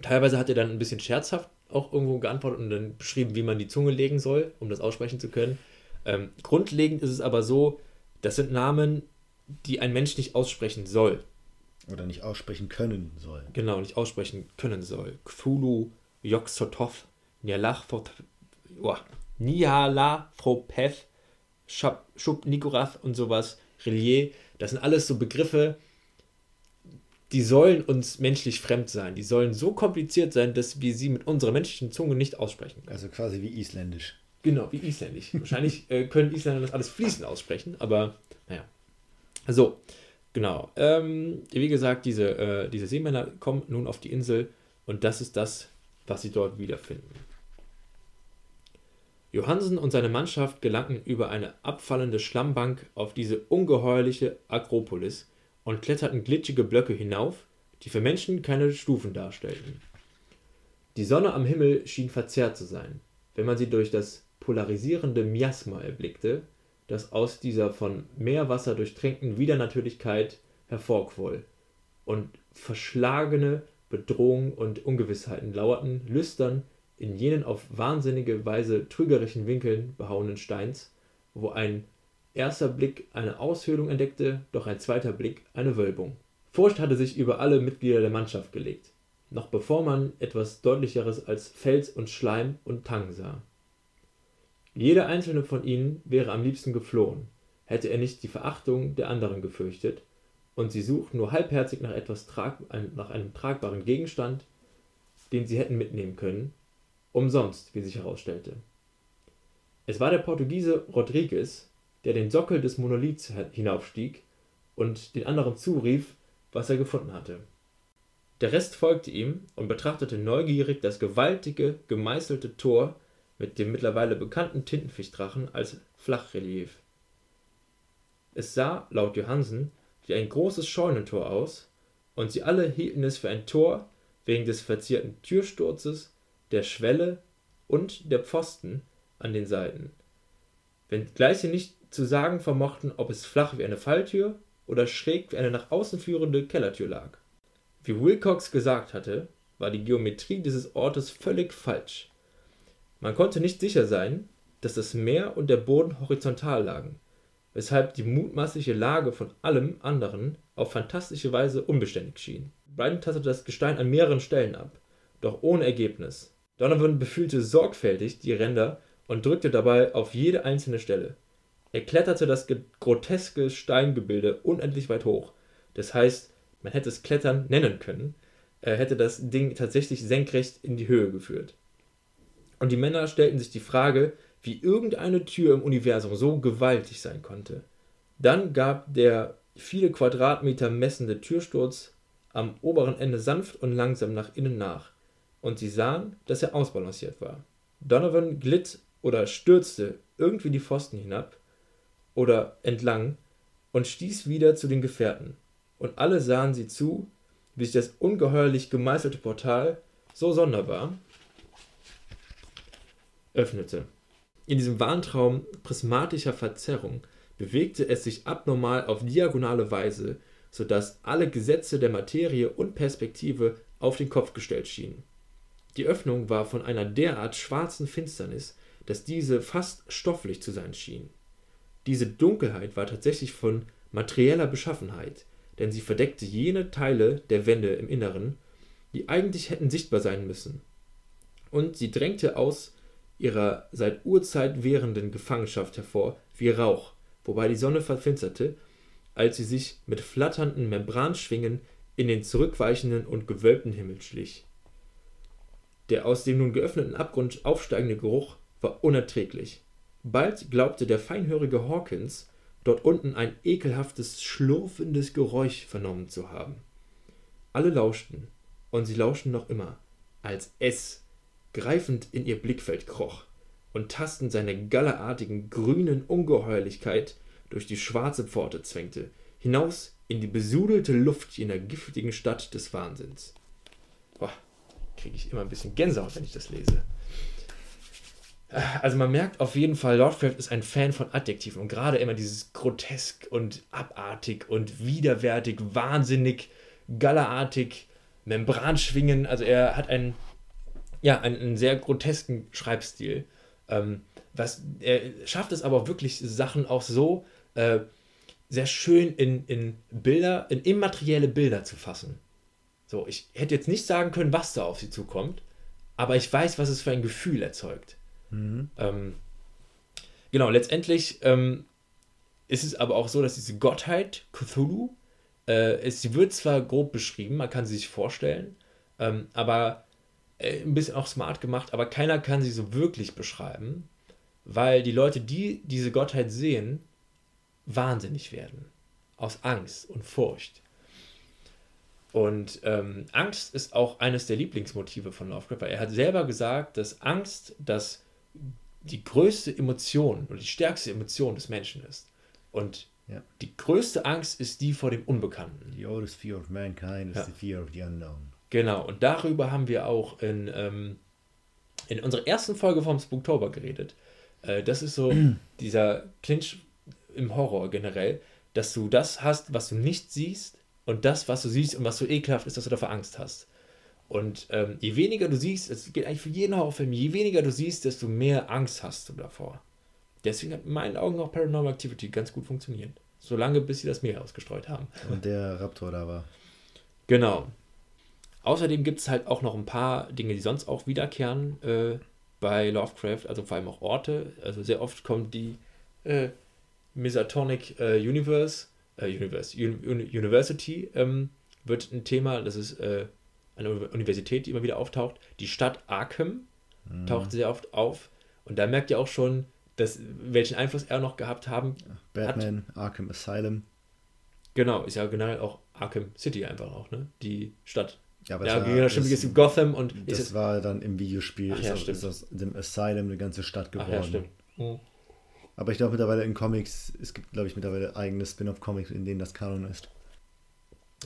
Speaker 2: teilweise hat er dann ein bisschen scherzhaft auch irgendwo geantwortet und dann beschrieben, wie man die Zunge legen soll, um das aussprechen zu können. Ähm, grundlegend ist es aber so, das sind Namen, die ein Mensch nicht aussprechen soll.
Speaker 1: Oder nicht aussprechen können soll.
Speaker 2: Genau, nicht aussprechen können soll. Cthulhu, Yog-Sothoth, Nyalach, Nihala, Fropeth, Shub Nikorath und sowas, Relier, das sind alles so Begriffe, die sollen uns menschlich fremd sein. Die sollen so kompliziert sein, dass wir sie mit unserer menschlichen Zunge nicht aussprechen
Speaker 1: können. Also quasi wie Isländisch.
Speaker 2: Genau, wie Isländisch. <laughs> Wahrscheinlich äh, können Isländer das alles fließend aussprechen, aber naja. So, genau. Ähm, wie gesagt, diese, äh, diese Seemänner kommen nun auf die Insel und das ist das, was sie dort wiederfinden. Johansen und seine Mannschaft gelangten über eine abfallende Schlammbank auf diese ungeheuerliche Akropolis und kletterten glitschige Blöcke hinauf, die für Menschen keine Stufen darstellten. Die Sonne am Himmel schien verzerrt zu sein, wenn man sie durch das polarisierende Miasma erblickte, das aus dieser von Meerwasser durchtränkten Widernatürlichkeit hervorquoll, und verschlagene Bedrohungen und Ungewissheiten lauerten lüstern in jenen auf wahnsinnige Weise trügerischen Winkeln behauenen Steins, wo ein erster Blick eine Aushöhlung entdeckte, doch ein zweiter Blick eine Wölbung. Furcht hatte sich über alle Mitglieder der Mannschaft gelegt, noch bevor man etwas deutlicheres als Fels und Schleim und Tang sah. Jeder einzelne von ihnen wäre am liebsten geflohen, hätte er nicht die Verachtung der anderen gefürchtet, und sie suchten nur halbherzig nach etwas trag, nach einem tragbaren Gegenstand, den sie hätten mitnehmen können, Umsonst, wie sich herausstellte. Es war der Portugiese Rodrigues, der den Sockel des Monoliths hinaufstieg und den anderen zurief, was er gefunden hatte. Der Rest folgte ihm und betrachtete neugierig das gewaltige, gemeißelte Tor mit dem mittlerweile bekannten Tintenfischdrachen als Flachrelief. Es sah, laut Johansen, wie ein großes Scheunentor aus, und sie alle hielten es für ein Tor wegen des verzierten Türsturzes, der Schwelle und der Pfosten an den Seiten, wenngleich sie nicht zu sagen vermochten, ob es flach wie eine Falltür oder schräg wie eine nach außen führende Kellertür lag. Wie Wilcox gesagt hatte, war die Geometrie dieses Ortes völlig falsch. Man konnte nicht sicher sein, dass das Meer und der Boden horizontal lagen, weshalb die mutmaßliche Lage von allem anderen auf fantastische Weise unbeständig schien. Brydon tastete das Gestein an mehreren Stellen ab, doch ohne Ergebnis. Donovan befühlte sorgfältig die Ränder und drückte dabei auf jede einzelne Stelle. Er kletterte das groteske Steingebilde unendlich weit hoch. Das heißt, man hätte es Klettern nennen können, er hätte das Ding tatsächlich senkrecht in die Höhe geführt. Und die Männer stellten sich die Frage, wie irgendeine Tür im Universum so gewaltig sein konnte. Dann gab der viele Quadratmeter messende Türsturz am oberen Ende sanft und langsam nach innen nach, und sie sahen, dass er ausbalanciert war. Donovan glitt oder stürzte irgendwie die Pfosten hinab oder entlang und stieß wieder zu den Gefährten, und alle sahen sie zu, wie sich das ungeheuerlich gemeißelte Portal so sonderbar öffnete. In diesem Warntraum prismatischer Verzerrung bewegte es sich abnormal auf diagonale Weise, so dass alle Gesetze der Materie und Perspektive auf den Kopf gestellt schienen. Die Öffnung war von einer derart schwarzen Finsternis, dass diese fast stofflich zu sein schien. Diese Dunkelheit war tatsächlich von materieller Beschaffenheit, denn sie verdeckte jene Teile der Wände im Inneren, die eigentlich hätten sichtbar sein müssen. Und sie drängte aus ihrer seit Urzeit währenden Gefangenschaft hervor wie Rauch, wobei die Sonne verfinsterte, als sie sich mit flatternden Membranschwingen in den zurückweichenden und gewölbten Himmel schlich. Der aus dem nun geöffneten Abgrund aufsteigende Geruch war unerträglich. Bald glaubte der feinhörige Hawkins, dort unten ein ekelhaftes, schlurfendes Geräusch vernommen zu haben. Alle lauschten, und sie lauschten noch immer, als es greifend in ihr Blickfeld kroch und tastend seine gallerartigen grünen Ungeheuerlichkeit durch die schwarze Pforte zwängte, hinaus in die besudelte Luft jener giftigen Stadt des Wahnsinns. Boah, kriege ich immer ein bisschen Gänsehaut, wenn ich das lese. Also man merkt auf jeden Fall, Lovecraft ist ein Fan von Adjektiven und gerade immer dieses grotesk und abartig und widerwärtig, wahnsinnig, gallerartig, Membranschwingen. Also er hat einen, ja, einen, einen sehr grotesken Schreibstil. Ähm, was, er schafft es aber wirklich, Sachen auch so äh, sehr schön in, in Bilder, in immaterielle Bilder zu fassen. So, ich hätte jetzt nicht sagen können, was da auf sie zukommt, aber ich weiß, was es für ein Gefühl erzeugt. Mhm. Ähm, genau, letztendlich ähm, ist es aber auch so, dass diese Gottheit, Cthulhu, äh, es, sie wird zwar grob beschrieben, man kann sie sich vorstellen, ähm, aber äh, ein bisschen auch smart gemacht, aber keiner kann sie so wirklich beschreiben, weil die Leute, die diese Gottheit sehen, wahnsinnig werden. Aus Angst und Furcht. Und ähm, Angst ist auch eines der Lieblingsmotive von Lovecraft, er hat selber gesagt, dass Angst das die größte Emotion oder die stärkste Emotion des Menschen ist. Und ja. die größte Angst ist die vor dem Unbekannten. The oldest fear of mankind is ja. the fear of the unknown. Genau, und darüber haben wir auch in, ähm, in unserer ersten Folge vom Spooktober geredet. Äh, das ist so <clears throat> dieser Clinch im Horror generell, dass du das hast, was du nicht siehst und das, was du siehst und was so ekelhaft ist, dass du dafür Angst hast. Und ähm, je weniger du siehst, es geht eigentlich für jeden Horrorfilm, je weniger du siehst, desto mehr Angst hast du davor. Deswegen hat in meinen Augen auch Paranormal Activity ganz gut funktioniert. Solange bis sie das Meer ausgestreut haben.
Speaker 1: Und der Raptor da war.
Speaker 2: Genau. Außerdem gibt es halt auch noch ein paar Dinge, die sonst auch wiederkehren äh, bei Lovecraft, also vor allem auch Orte. Also sehr oft kommt die äh, Misatonic äh, Universe, äh, Universe Un University ähm, wird ein Thema, das ist eine Universität, die immer wieder auftaucht. Die Stadt Arkham mhm. taucht sehr oft auf. Und da merkt ihr auch schon, das, welchen Einfluss er noch gehabt haben.
Speaker 1: Batman, hat. Arkham Asylum.
Speaker 2: Genau, ist ja generell auch Arkham City einfach auch, ne? Die Stadt. Ja, aber ja, war, stimmt, das,
Speaker 1: Gotham und. Das war dann im Videospiel, Ach, ja, ist, ist, aus dem Asylum eine ganze Stadt geworden. Ach, ja, stimmt. Mhm. Aber ich glaube mittlerweile in Comics, es gibt, glaube ich, mittlerweile eigene Spin-off-Comics, in denen das Kanon ist.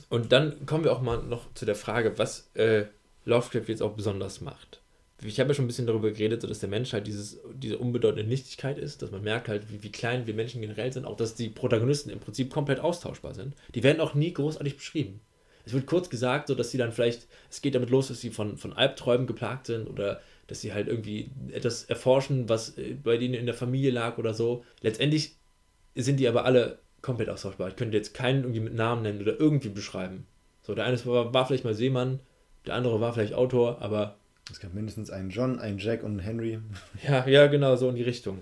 Speaker 2: Und dann kommen wir auch mal noch zu der Frage, was äh, Lovecraft jetzt auch besonders macht. Ich habe ja schon ein bisschen darüber geredet, so dass der Mensch halt dieses, diese unbedeutende Nichtigkeit ist, dass man merkt halt, wie, wie klein wir Menschen generell sind, auch dass die Protagonisten im Prinzip komplett austauschbar sind. Die werden auch nie großartig beschrieben. Es wird kurz gesagt, so dass sie dann vielleicht, es geht damit los, dass sie von, von Albträumen geplagt sind oder dass sie halt irgendwie etwas erforschen, was äh, bei denen in der Familie lag oder so. Letztendlich sind die aber alle komplett austauschbar. Ich könnte jetzt keinen irgendwie mit Namen nennen oder irgendwie beschreiben. So, der eine war, war vielleicht mal Seemann, der andere war vielleicht Autor, aber.
Speaker 1: Es gab mindestens einen John, einen Jack und einen Henry. <laughs>
Speaker 2: Ja, ja, genau, so in die Richtung.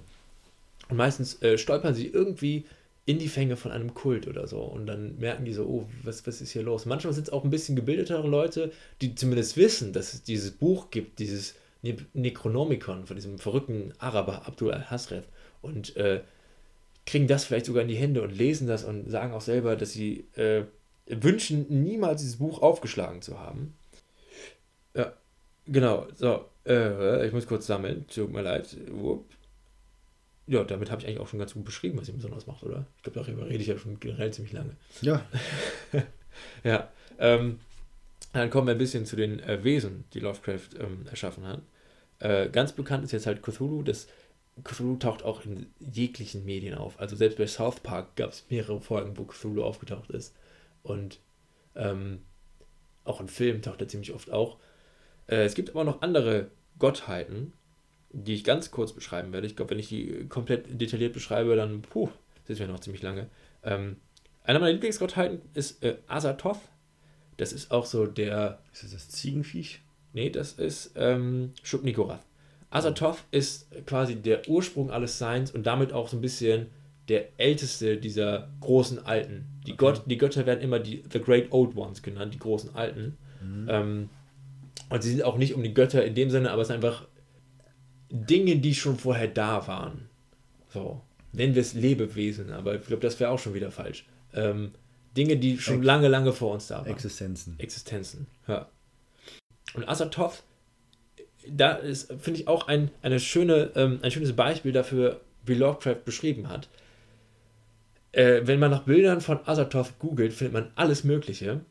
Speaker 2: Und meistens äh, stolpern sie irgendwie in die Fänge von einem Kult oder so. Und dann merken die so, oh, was, was ist hier los? Manchmal sind es auch ein bisschen gebildetere Leute, die zumindest wissen, dass es dieses Buch gibt, dieses ne Necronomicon von diesem verrückten Araber Abdul al-Hasref. Und äh, kriegen das vielleicht sogar in die Hände und lesen das und sagen auch selber, dass sie äh, wünschen, niemals dieses Buch aufgeschlagen zu haben. Ja, genau. So, äh, ich muss kurz sammeln. Tut mir leid. Wupp. Ja, damit habe ich eigentlich auch schon ganz gut beschrieben, was sie besonders macht, oder? Ich glaube, darüber rede ich ja schon generell ziemlich lange. Ja. <laughs> ja. Ähm, dann kommen wir ein bisschen zu den äh, Wesen, die Lovecraft ähm, erschaffen hat. Äh, ganz bekannt ist jetzt halt Cthulhu. Das Cthulhu taucht auch in jeglichen Medien auf. Also selbst bei South Park gab es mehrere Folgen, wo Cthulhu aufgetaucht ist. Und ähm, auch im Film taucht er ziemlich oft auch. Äh, es gibt aber noch andere Gottheiten, die ich ganz kurz beschreiben werde. Ich glaube, wenn ich die komplett detailliert beschreibe, dann puh, das wäre noch ziemlich lange. Ähm, einer meiner Lieblingsgottheiten ist äh, Azathoth. Das ist auch so der.
Speaker 1: Ist das das Ziegenviech?
Speaker 2: Nee, das ist ähm, Shub-Niggurath. Azathoth ist quasi der Ursprung alles Seins und damit auch so ein bisschen der älteste dieser großen Alten. Die, okay. Gott, die Götter werden immer die The Great Old Ones genannt, die großen Alten. Mhm. Ähm, und sie sind auch nicht um die Götter in dem Sinne, aber es sind einfach Dinge, die schon vorher da waren. So. Nennen wir es Lebewesen, aber ich glaube, das wäre auch schon wieder falsch. Ähm, Dinge, die schon Ex lange, lange vor uns da waren. Existenzen. Existenzen, ja. Und Azathoth, da ist, finde ich, auch ein, eine schöne, ähm, ein schönes Beispiel dafür, wie Lovecraft beschrieben hat. Äh, wenn man nach Bildern von Azathoth googelt, findet man alles Mögliche,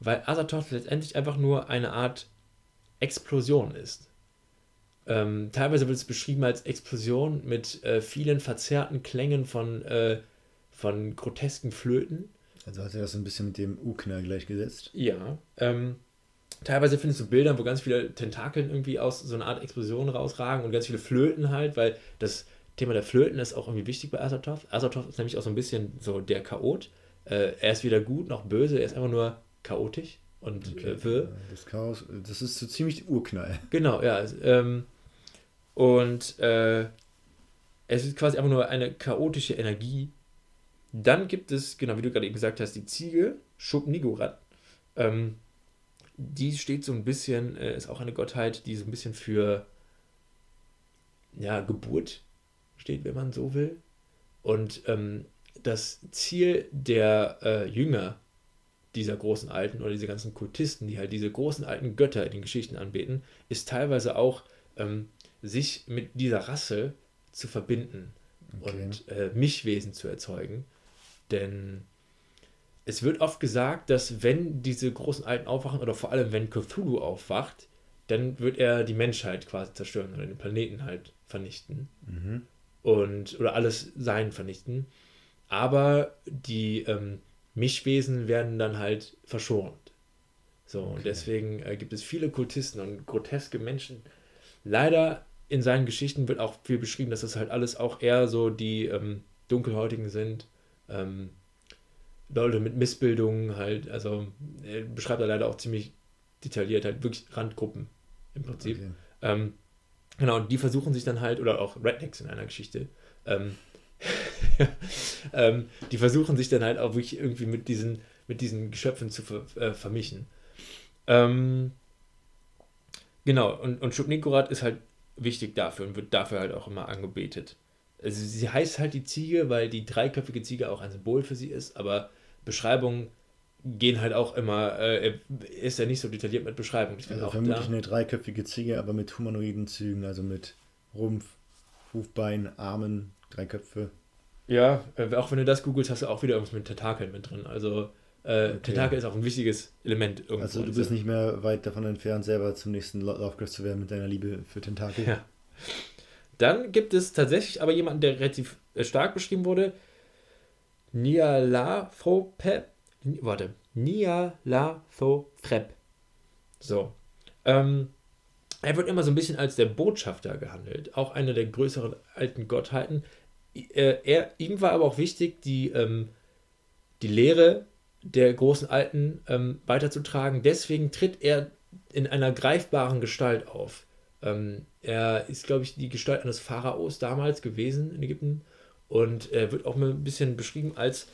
Speaker 2: weil Azathoth letztendlich einfach nur eine Art Explosion ist. Ähm, teilweise wird es beschrieben als Explosion mit äh, vielen verzerrten Klängen von, äh, von grotesken Flöten.
Speaker 1: Also hat er das ein bisschen mit dem U-Knall gleichgesetzt?
Speaker 2: Ja. Ähm, teilweise findest du Bilder, wo ganz viele Tentakeln irgendwie aus so einer Art Explosion rausragen und ganz viele Flöten halt, weil das Thema der Flöten ist auch irgendwie wichtig bei Azathoth. Azathoth ist nämlich auch so ein bisschen so der Chaot. Äh, er ist weder gut noch böse, er ist einfach nur chaotisch und okay.
Speaker 1: äh, Das Chaos, das ist so ziemlich Urknall.
Speaker 2: Genau, ja. Ähm, und äh, es ist quasi einfach nur eine chaotische Energie. Dann gibt es, genau wie du gerade eben gesagt hast, die Ziege, Shub Nigorat. Ähm, die steht so ein bisschen, äh, ist auch eine Gottheit, die so ein bisschen für ja, Geburt steht, wenn man so will. Und ähm, das Ziel der äh, Jünger dieser großen Alten oder diese ganzen Kultisten, die halt diese großen alten Götter in den Geschichten anbeten, ist teilweise auch ähm, sich mit dieser Rasse zu verbinden okay. und äh, Mischwesen zu erzeugen. Denn es wird oft gesagt, dass wenn diese großen Alten aufwachen, oder vor allem wenn Cthulhu aufwacht, dann wird er die Menschheit quasi zerstören oder den Planeten halt vernichten. Mhm. Und, oder alles Sein vernichten. Aber die ähm, Mischwesen werden dann halt verschont. So, okay. und deswegen äh, gibt es viele Kultisten und groteske Menschen. Leider in seinen Geschichten wird auch viel beschrieben, dass das halt alles auch eher so die ähm, Dunkelhäutigen sind. Ähm, Leute mit Missbildungen halt, also er beschreibt er leider auch ziemlich detailliert, halt wirklich Randgruppen im Prinzip. Okay. Ähm, genau, und die versuchen sich dann halt, oder auch Rednecks in einer Geschichte, ähm, <laughs> ähm, die versuchen sich dann halt auch wirklich irgendwie mit diesen, mit diesen Geschöpfen zu ver, äh, vermischen. Ähm, genau, und, und Schubnikorat ist halt wichtig dafür und wird dafür halt auch immer angebetet. Also sie heißt halt die Ziege, weil die dreiköpfige Ziege auch ein Symbol für sie ist, aber Beschreibungen gehen halt auch immer, äh, ist ja nicht so detailliert mit Beschreibungen.
Speaker 1: Also
Speaker 2: auch
Speaker 1: vermutlich da, eine dreiköpfige Ziege, aber mit humanoiden Zügen, also mit Rumpf, Hufbein, Armen, drei Köpfe.
Speaker 2: Ja, äh, auch wenn du das googelst, hast du auch wieder irgendwas mit Tentakeln mit drin. Also äh, okay. Tentakel ist auch ein wichtiges Element
Speaker 1: irgendwo. Also du bist nicht mehr weit davon entfernt, selber zum nächsten Lovecraft zu werden mit deiner Liebe für Tentakel. Ja.
Speaker 2: Dann gibt es tatsächlich aber jemanden, der relativ äh, stark beschrieben wurde. Nialathopep. Warte. Nialathopep. So. Ähm, er wird immer so ein bisschen als der Botschafter gehandelt. Auch einer der größeren alten Gottheiten. Äh, er, ihm war aber auch wichtig, die, ähm, die Lehre der großen Alten ähm, weiterzutragen. Deswegen tritt er in einer greifbaren Gestalt auf. Ähm, er ist, glaube ich, die Gestalt eines Pharaos damals gewesen in Ägypten und er wird auch mal ein bisschen beschrieben als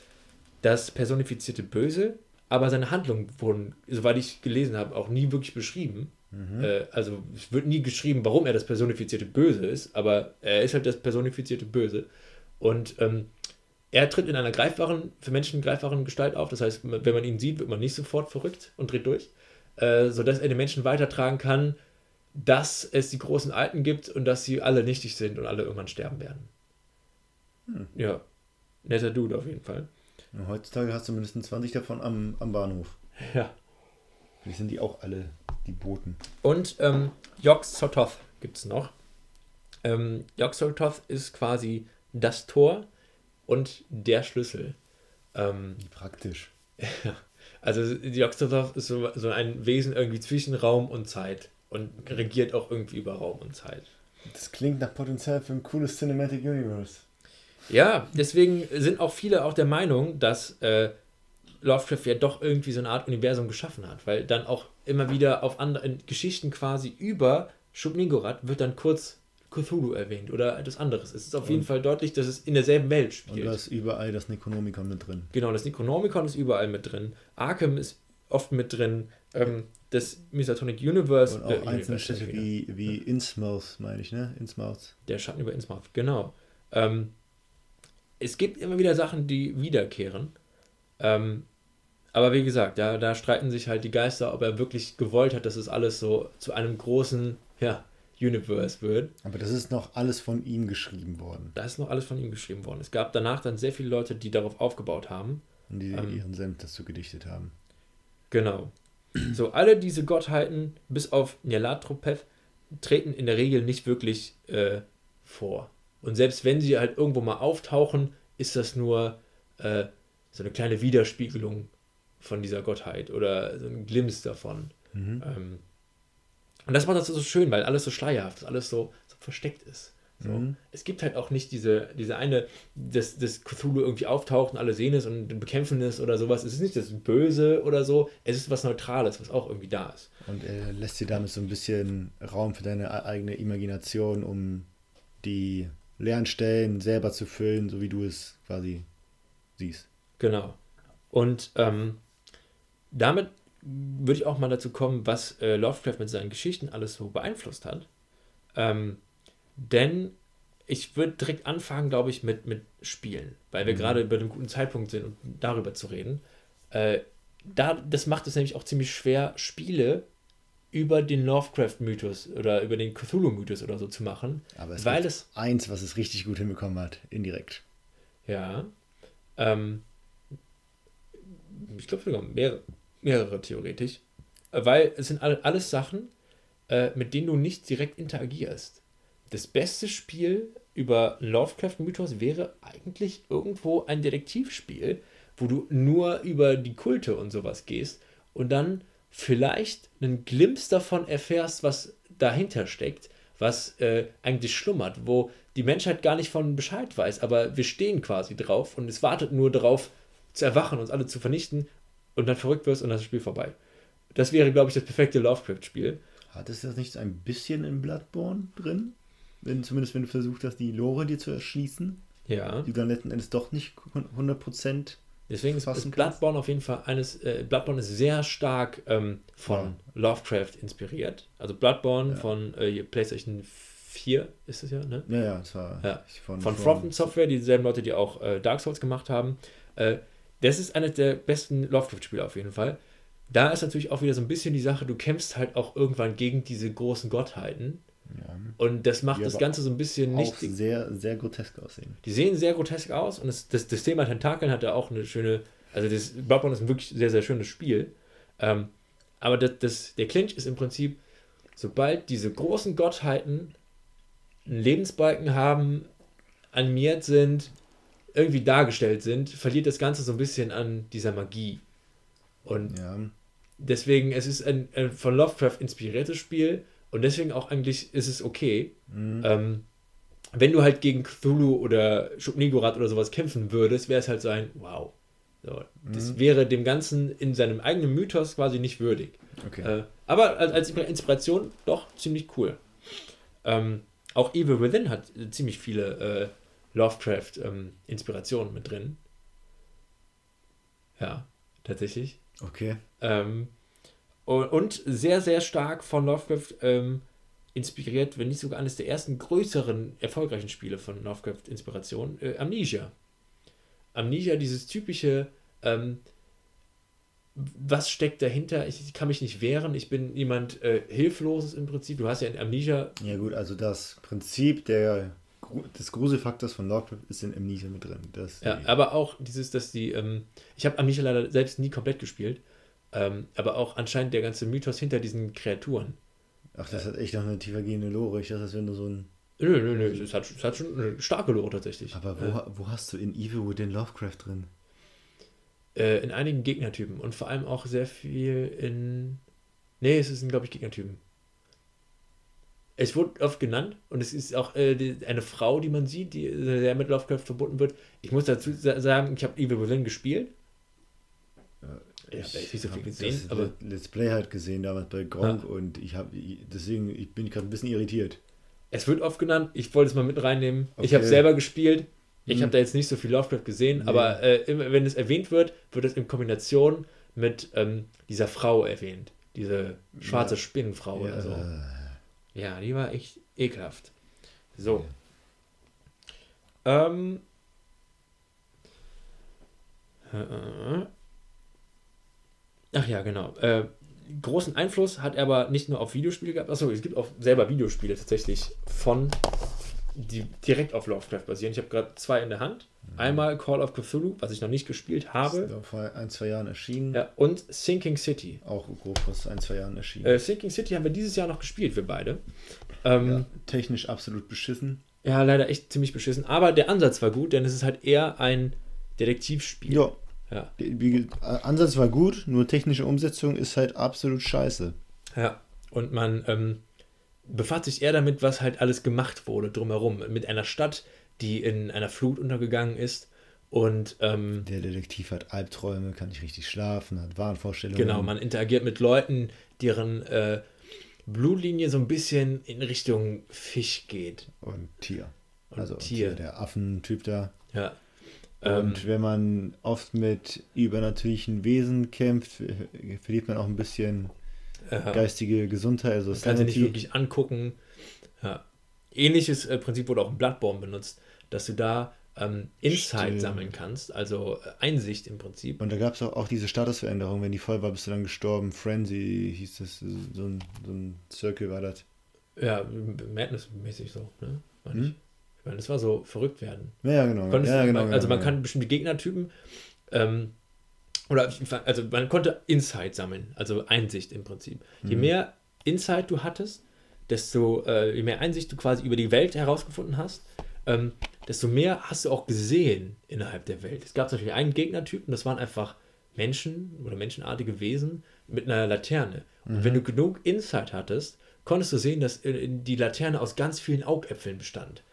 Speaker 2: das personifizierte Böse, aber seine Handlungen wurden, soweit ich gelesen habe, auch nie wirklich beschrieben. Mhm. Äh, also es wird nie geschrieben, warum er das personifizierte Böse ist, aber er ist halt das personifizierte Böse. Und ähm, er tritt in einer greifbaren, für Menschen greifbaren Gestalt auf. Das heißt, wenn man ihn sieht, wird man nicht sofort verrückt und dreht durch, äh, sodass er den Menschen weitertragen kann, dass es die großen Alten gibt und dass sie alle nichtig sind und alle irgendwann sterben werden. Hm. Ja, netter Dude auf jeden Fall.
Speaker 1: Ja, heutzutage hast du mindestens 20 davon am, am Bahnhof. Ja. Wie sind die auch alle die Boten.
Speaker 2: Und ähm, Yog Sothoth gibt es noch. Ähm, Yog Sothoth ist quasi das Tor und der Schlüssel. Ähm,
Speaker 1: Wie praktisch. <laughs>
Speaker 2: also Yog Sothoth ist so, so ein Wesen irgendwie zwischen Raum und Zeit und regiert auch irgendwie über Raum und Zeit.
Speaker 1: Das klingt nach Potenzial für ein cooles Cinematic Universe.
Speaker 2: Ja, deswegen sind auch viele auch der Meinung, dass äh, Lovecraft ja doch irgendwie so eine Art Universum geschaffen hat, weil dann auch immer wieder auf andere Geschichten quasi über Shub-Niggurath wird dann kurz Cthulhu erwähnt oder etwas anderes. Es ist auf und jeden Fall deutlich, dass es in derselben Welt spielt. Und
Speaker 1: da ist überall das Necronomicon mit drin.
Speaker 2: Genau, das Necronomicon ist überall mit drin. Arkham ist oft mit drin. Ähm, das Misatonic Universe.
Speaker 1: Und auch äh, einzelne Städte wie, wie Innsmouth, meine ich, ne? Innsmouth.
Speaker 2: Der Schatten über Innsmouth, genau. Ähm, es gibt immer wieder Sachen, die wiederkehren. Ähm, aber wie gesagt, da, da streiten sich halt die Geister, ob er wirklich gewollt hat, dass es alles so zu einem großen ja, Universe wird.
Speaker 1: Aber das ist noch alles von ihm geschrieben worden.
Speaker 2: Das ist noch alles von ihm geschrieben worden. Es gab danach dann sehr viele Leute, die darauf aufgebaut haben.
Speaker 1: Und die ähm, ihren Senf dazu gedichtet haben.
Speaker 2: Genau. So, alle diese Gottheiten, bis auf Nyarlathotep, treten in der Regel nicht wirklich äh, vor. Und selbst wenn sie halt irgendwo mal auftauchen, ist das nur äh, so eine kleine Widerspiegelung von dieser Gottheit oder so ein Glimpse davon. Mhm. Ähm, und das macht das so schön, weil alles so schleierhaft ist, alles so, so versteckt ist. So. Mhm. Es gibt halt auch nicht diese, diese eine, dass das Cthulhu irgendwie auftaucht und alle sehen es und bekämpfen es oder sowas. Es ist nicht das Böse oder so, es ist was Neutrales, was auch irgendwie da ist.
Speaker 1: Und er lässt dir damit so ein bisschen Raum für deine eigene Imagination, um die leeren Stellen selber zu füllen, so wie du es quasi siehst.
Speaker 2: Genau. Und ähm, damit würde ich auch mal dazu kommen, was äh, Lovecraft mit seinen Geschichten alles so beeinflusst hat. Ähm, denn ich würde direkt anfangen, glaube ich, mit, mit Spielen, weil wir mhm. gerade über einen guten Zeitpunkt sind, um darüber zu reden. Äh, da, das macht es nämlich auch ziemlich schwer, Spiele über den Lovecraft-Mythos oder über den Cthulhu-Mythos oder so zu machen.
Speaker 1: Aber es weil es eins, was es richtig gut hinbekommen hat, indirekt.
Speaker 2: Ja. Ähm, ich glaube sogar mehrere mehrere theoretisch, weil es sind alles Sachen, äh, mit denen du nicht direkt interagierst. Das beste Spiel über Lovecraft-Mythos wäre eigentlich irgendwo ein Detektivspiel, wo du nur über die Kulte und sowas gehst und dann vielleicht einen Glimpse davon erfährst, was dahinter steckt, was äh, eigentlich schlummert, wo die Menschheit gar nicht von Bescheid weiß, aber wir stehen quasi drauf und es wartet nur darauf zu erwachen, uns alle zu vernichten und dann verrückt wirst und das Spiel vorbei. Das wäre, glaube ich, das perfekte Lovecraft-Spiel.
Speaker 1: Hat es das nicht ein bisschen in Bloodborne drin? Wenn, zumindest wenn du versucht hast, die Lore dir zu erschließen. Ja. Die dann letzten Endes doch nicht 100%
Speaker 2: Deswegen ist, ist Bloodborne auf jeden Fall eines, äh, Bloodborne ist sehr stark ähm, von ja. Lovecraft inspiriert. Also Bloodborne ja. von äh, PlayStation 4 ist es ja, ne?
Speaker 1: Ja, ja, war
Speaker 2: ja.
Speaker 1: von,
Speaker 2: von, von From Software, dieselben Leute, die auch äh, Dark Souls gemacht haben. Äh, das ist eines der besten Lovecraft-Spiele auf jeden Fall. Da ist natürlich auch wieder so ein bisschen die Sache, du kämpfst halt auch irgendwann gegen diese großen Gottheiten. Ja. Und das macht die das Ganze so ein bisschen nicht.
Speaker 1: sehr, sehr grotesk aussehen.
Speaker 2: Die sehen sehr grotesk aus und das, das, das Thema Tentakeln hat da auch eine schöne. Also, das Bloodborne ist ein wirklich sehr, sehr schönes Spiel. Ähm, aber das, das, der Clinch ist im Prinzip, sobald diese großen Gottheiten einen Lebensbalken haben, animiert sind, irgendwie dargestellt sind, verliert das Ganze so ein bisschen an dieser Magie. Und ja. deswegen, es ist ein, ein, von Lovecraft inspiriertes Spiel und deswegen auch eigentlich ist es okay. Mhm. Ähm, wenn du halt gegen Cthulhu oder Shub-Niggurath oder sowas kämpfen würdest, wäre es halt so ein Wow. So, das mhm. wäre dem Ganzen in seinem eigenen Mythos quasi nicht würdig. Okay. Äh, aber als, als, Inspiration doch ziemlich cool. Ähm, auch Evil Within hat ziemlich viele äh, Lovecraft-Inspirationen ähm, mit drin. Ja, tatsächlich.
Speaker 1: Okay.
Speaker 2: Ähm, und, sehr, sehr stark von Lovecraft ähm, inspiriert, wenn nicht sogar eines der ersten größeren, erfolgreichen Spiele von Lovecraft-Inspiration, äh, Amnesia. Amnesia, dieses typische, ähm, was steckt dahinter? Ich, ich, kann mich nicht wehren, ich bin jemand äh, Hilfloses im Prinzip. Du hast ja in Amnesia.
Speaker 1: Ja, gut, also das Prinzip der des Gruselfaktors von Lovecraft ist in Amnesia mit drin.
Speaker 2: Das ja, aber auch dieses, dass die, ähm, ich habe Amnesia leider selbst nie komplett gespielt, ähm, aber auch anscheinend der ganze Mythos hinter diesen Kreaturen.
Speaker 1: Ach, das äh, hat echt noch eine tiefergehende Lore. Ich dachte, das wäre nur so ein.
Speaker 2: Nö, nö, nö, es hat, es hat schon eine starke Lore tatsächlich.
Speaker 1: Aber wo, äh, wo hast du in Evil Within Lovecraft drin?
Speaker 2: Äh, in einigen Gegnertypen und vor allem auch sehr viel in. Nee, es sind, glaube ich, Gegnertypen. Es wurde oft genannt und es ist auch äh, die, eine Frau, die man sieht, die sehr mit Lovecraft verbunden wird. Ich muss dazu sagen, ich habe Evil Within gespielt.
Speaker 1: Ich habe nicht so viel gesehen, das aber Let's Play halt gesehen damals bei Gronk ja. und ich habe deswegen ich bin gerade ein bisschen irritiert.
Speaker 2: Es wird oft genannt, ich wollte es mal mit reinnehmen. Okay. Ich habe selber gespielt. Ich hm. habe da jetzt nicht so viel Lovecraft gesehen, nee. aber äh, wenn es erwähnt wird, wird es in Kombination mit ähm, dieser Frau erwähnt. Diese schwarze ja. Spinnenfrau ja. oder so. Ja, die war echt ekelhaft. So. Ja. Ähm. Ach ja, genau. Äh, großen Einfluss hat er aber nicht nur auf Videospiele gehabt. Achso, es gibt auch selber Videospiele tatsächlich von, die direkt auf Lovecraft basieren. Ich habe gerade zwei in der Hand. Einmal Call of Cthulhu, was ich noch nicht gespielt habe.
Speaker 1: Ist vor ein, zwei Jahren erschienen.
Speaker 2: Ja, und Sinking City.
Speaker 1: Auch grob vor ein, zwei Jahren erschienen.
Speaker 2: Äh, Sinking City haben wir dieses Jahr noch gespielt, wir beide. Ähm,
Speaker 1: ja, technisch absolut beschissen.
Speaker 2: Ja, leider echt ziemlich beschissen. Aber der Ansatz war gut, denn es ist halt eher ein Detektivspiel.
Speaker 1: Ja. Ja. Die, Ansatz war gut, nur technische Umsetzung ist halt absolut scheiße.
Speaker 2: Ja, und man ähm, befasst sich eher damit, was halt alles gemacht wurde drumherum. Mit einer Stadt, die in einer Flut untergegangen ist. Und ähm,
Speaker 1: der Detektiv hat Albträume, kann nicht richtig schlafen, hat Wahnvorstellungen.
Speaker 2: Genau, man interagiert mit Leuten, deren äh, Blutlinie so ein bisschen in Richtung Fisch geht.
Speaker 1: Und Tier.
Speaker 2: Und also Tier.
Speaker 1: Tier der Affentyp da.
Speaker 2: Ja.
Speaker 1: Und ähm, wenn man oft mit übernatürlichen Wesen kämpft, verliert man auch ein bisschen ja. geistige Gesundheit. Also
Speaker 2: man kann sie nicht wirklich angucken. Ja. Ähnliches äh, Prinzip wurde auch im Bloodborne benutzt dass du da ähm, Insight Stimmt. sammeln kannst, also äh, Einsicht im Prinzip.
Speaker 1: Und da gab es auch, auch diese Statusveränderung, wenn die voll war, bist du dann gestorben. Frenzy hieß das, so ein, so ein Circle war das.
Speaker 2: Ja, Madness-mäßig so, ne? Hm? Ich. Ich meine, das war so verrückt werden.
Speaker 1: Ja, genau.
Speaker 2: Konntest,
Speaker 1: ja,
Speaker 2: genau also man
Speaker 1: genau.
Speaker 2: kann bestimmte Gegnertypen ähm, oder also man konnte Insight sammeln, also Einsicht im Prinzip. Je mhm. mehr Insight du hattest, desto äh, je mehr Einsicht du quasi über die Welt herausgefunden hast, ähm, desto mehr hast du auch gesehen innerhalb der Welt. Es gab natürlich einen Gegnertypen, das waren einfach Menschen oder menschenartige Wesen mit einer Laterne. Und mhm. wenn du genug Insight hattest, konntest du sehen, dass die Laterne aus ganz vielen Augäpfeln bestand.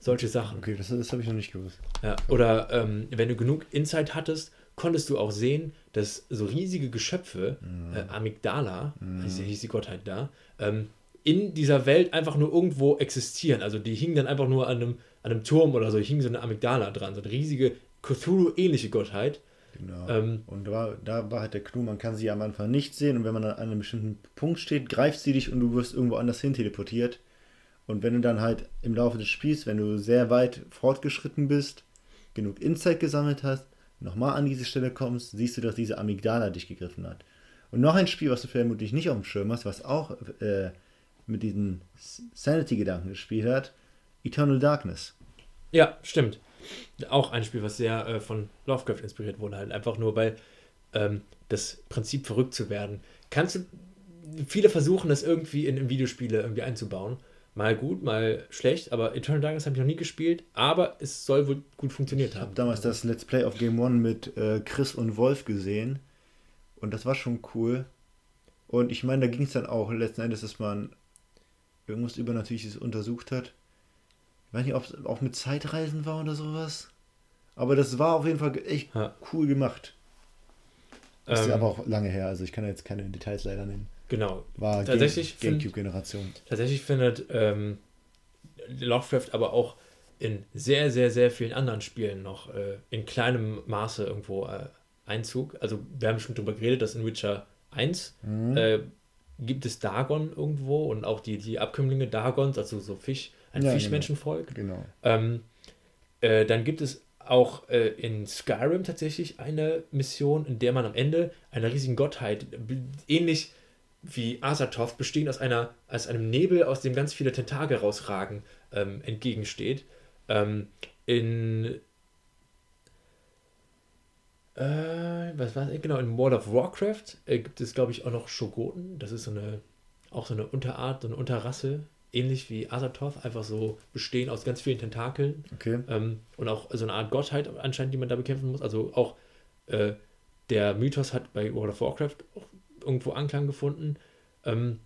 Speaker 2: Solche Sachen.
Speaker 1: Okay, das, das habe ich noch nicht gewusst.
Speaker 2: Ja, oder ähm, wenn du genug Insight hattest, konntest du auch sehen, dass so riesige Geschöpfe, mhm. äh, Amygdala, mhm. hieß die Gottheit da, ähm, in dieser Welt einfach nur irgendwo existieren. Also die hingen dann einfach nur an einem an einem Turm oder so hing so eine Amygdala dran, so eine riesige Cthulhu-ähnliche Gottheit.
Speaker 1: Genau. Ähm, und da, da war halt der Clou, man kann sie am Anfang nicht sehen und wenn man an einem bestimmten Punkt steht, greift sie dich und du wirst irgendwo anders hin teleportiert. Und wenn du dann halt im Laufe des Spiels, wenn du sehr weit fortgeschritten bist, genug Insight gesammelt hast, nochmal an diese Stelle kommst, siehst du, dass diese Amygdala dich gegriffen hat. Und noch ein Spiel, was du vermutlich nicht auf dem Schirm hast, was auch äh, mit diesen Sanity-Gedanken gespielt hat, Eternal Darkness.
Speaker 2: Ja, stimmt. Auch ein Spiel, was sehr äh, von Lovecraft inspiriert wurde, halt einfach nur, weil ähm, das Prinzip verrückt zu werden. Kannst du, viele versuchen das irgendwie in, in Videospiele irgendwie einzubauen. Mal gut, mal schlecht, aber Eternal Darkness habe ich noch nie gespielt, aber es soll wohl gut funktioniert haben.
Speaker 1: Ich habe damals das Let's Play of Game One mit äh, Chris und Wolf gesehen und das war schon cool. Und ich meine, da ging es dann auch letzten Endes, dass man irgendwas Übernatürliches untersucht hat. Ich weiß nicht, ob es auch mit Zeitreisen war oder sowas. Aber das war auf jeden Fall echt ja. cool gemacht. Das ähm, ist aber auch lange her, also ich kann jetzt keine Details leider nennen.
Speaker 2: Genau.
Speaker 1: War
Speaker 2: tatsächlich
Speaker 1: Gamecube-Generation.
Speaker 2: Tatsächlich findet ähm, Lovecraft aber auch in sehr, sehr, sehr vielen anderen Spielen noch äh, in kleinem Maße irgendwo äh, Einzug. Also wir haben schon darüber geredet, dass in Witcher 1 mhm. äh, gibt es Dagon irgendwo und auch die, die Abkömmlinge Dagons, also so Fisch, ein ja, Fischmenschenvolk.
Speaker 1: Genau. genau.
Speaker 2: Ähm, äh, dann gibt es auch äh, in Skyrim tatsächlich eine Mission, in der man am Ende einer riesigen Gottheit, ähnlich wie Azathoth, bestehend aus einer, aus einem Nebel, aus dem ganz viele Tentakel rausragen, ähm, entgegensteht. Ähm, in äh, was war Genau, in World of Warcraft äh, gibt es, glaube ich, auch noch Shogoten. Das ist so eine, auch so eine Unterart, so eine Unterrasse, ähnlich wie Azathoth, einfach so bestehen aus ganz vielen Tentakeln.
Speaker 1: Okay.
Speaker 2: Ähm, und auch so eine Art Gottheit anscheinend, die man da bekämpfen muss. Also auch äh, der Mythos hat bei World of Warcraft auch irgendwo Anklang gefunden. Ähm,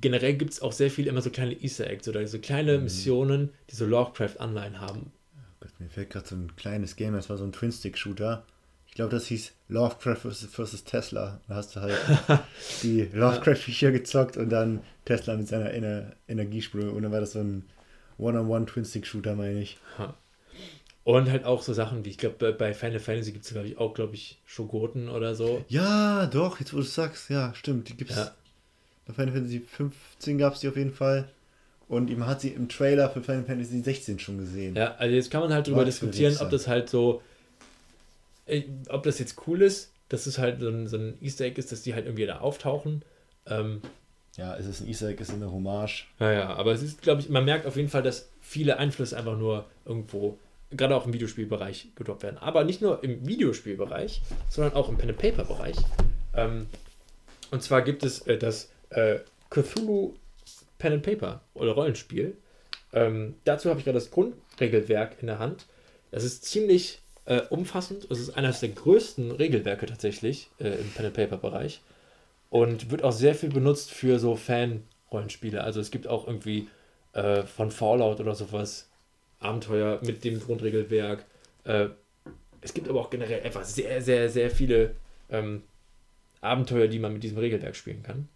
Speaker 2: generell gibt es auch sehr viel immer so kleine Easter Eggs oder so kleine mhm. Missionen, die so Lovecraft-Anleihen haben.
Speaker 1: Oh mir fällt gerade so ein kleines Game, das war so ein Twin-Stick-Shooter. Ich glaube, das hieß Lovecraft vs. Tesla. Da hast du halt <laughs> die Lovecraft-Viecher gezockt und dann Tesla mit seiner Ener Energiespur. Und dann war das so ein One-on-One-Twin-Stick-Shooter, meine ich.
Speaker 2: Und halt auch so Sachen wie, ich glaube, bei Final Fantasy gibt es, glaube ich, auch, glaube ich, Schogoten oder so.
Speaker 1: Ja, doch, jetzt wo du es sagst, ja, stimmt. Die gibt's. Ja. Bei Final Fantasy 15 gab es die auf jeden Fall. Und man hat sie im Trailer für Final Fantasy 16 schon gesehen.
Speaker 2: Ja, also jetzt kann man halt darüber diskutieren, ob das halt so, äh, ob das jetzt cool ist, dass es halt so ein, so ein Easter Egg ist, dass die halt irgendwie da auftauchen. Ähm,
Speaker 1: ja, es ist ein Easter Egg, es ist eine Hommage.
Speaker 2: Naja, aber es ist, glaube ich, man merkt auf jeden Fall, dass viele Einflüsse einfach nur irgendwo gerade auch im Videospielbereich gedroppt werden. Aber nicht nur im Videospielbereich, sondern auch im Pen-and-Paper-Bereich. Ähm, und zwar gibt es äh, das äh, Cthulhu Pen-and-Paper oder Rollenspiel. Ähm, dazu habe ich gerade das Grundregelwerk in der Hand. Das ist ziemlich äh, umfassend. Es ist eines der größten Regelwerke tatsächlich äh, im Pen-and-Paper-Bereich. Und wird auch sehr viel benutzt für so Fan-Rollenspiele. Also es gibt auch irgendwie äh, von Fallout oder sowas Abenteuer mit dem Grundregelwerk. Äh, es gibt aber auch generell einfach sehr, sehr, sehr viele ähm, Abenteuer, die man mit diesem Regelwerk spielen kann.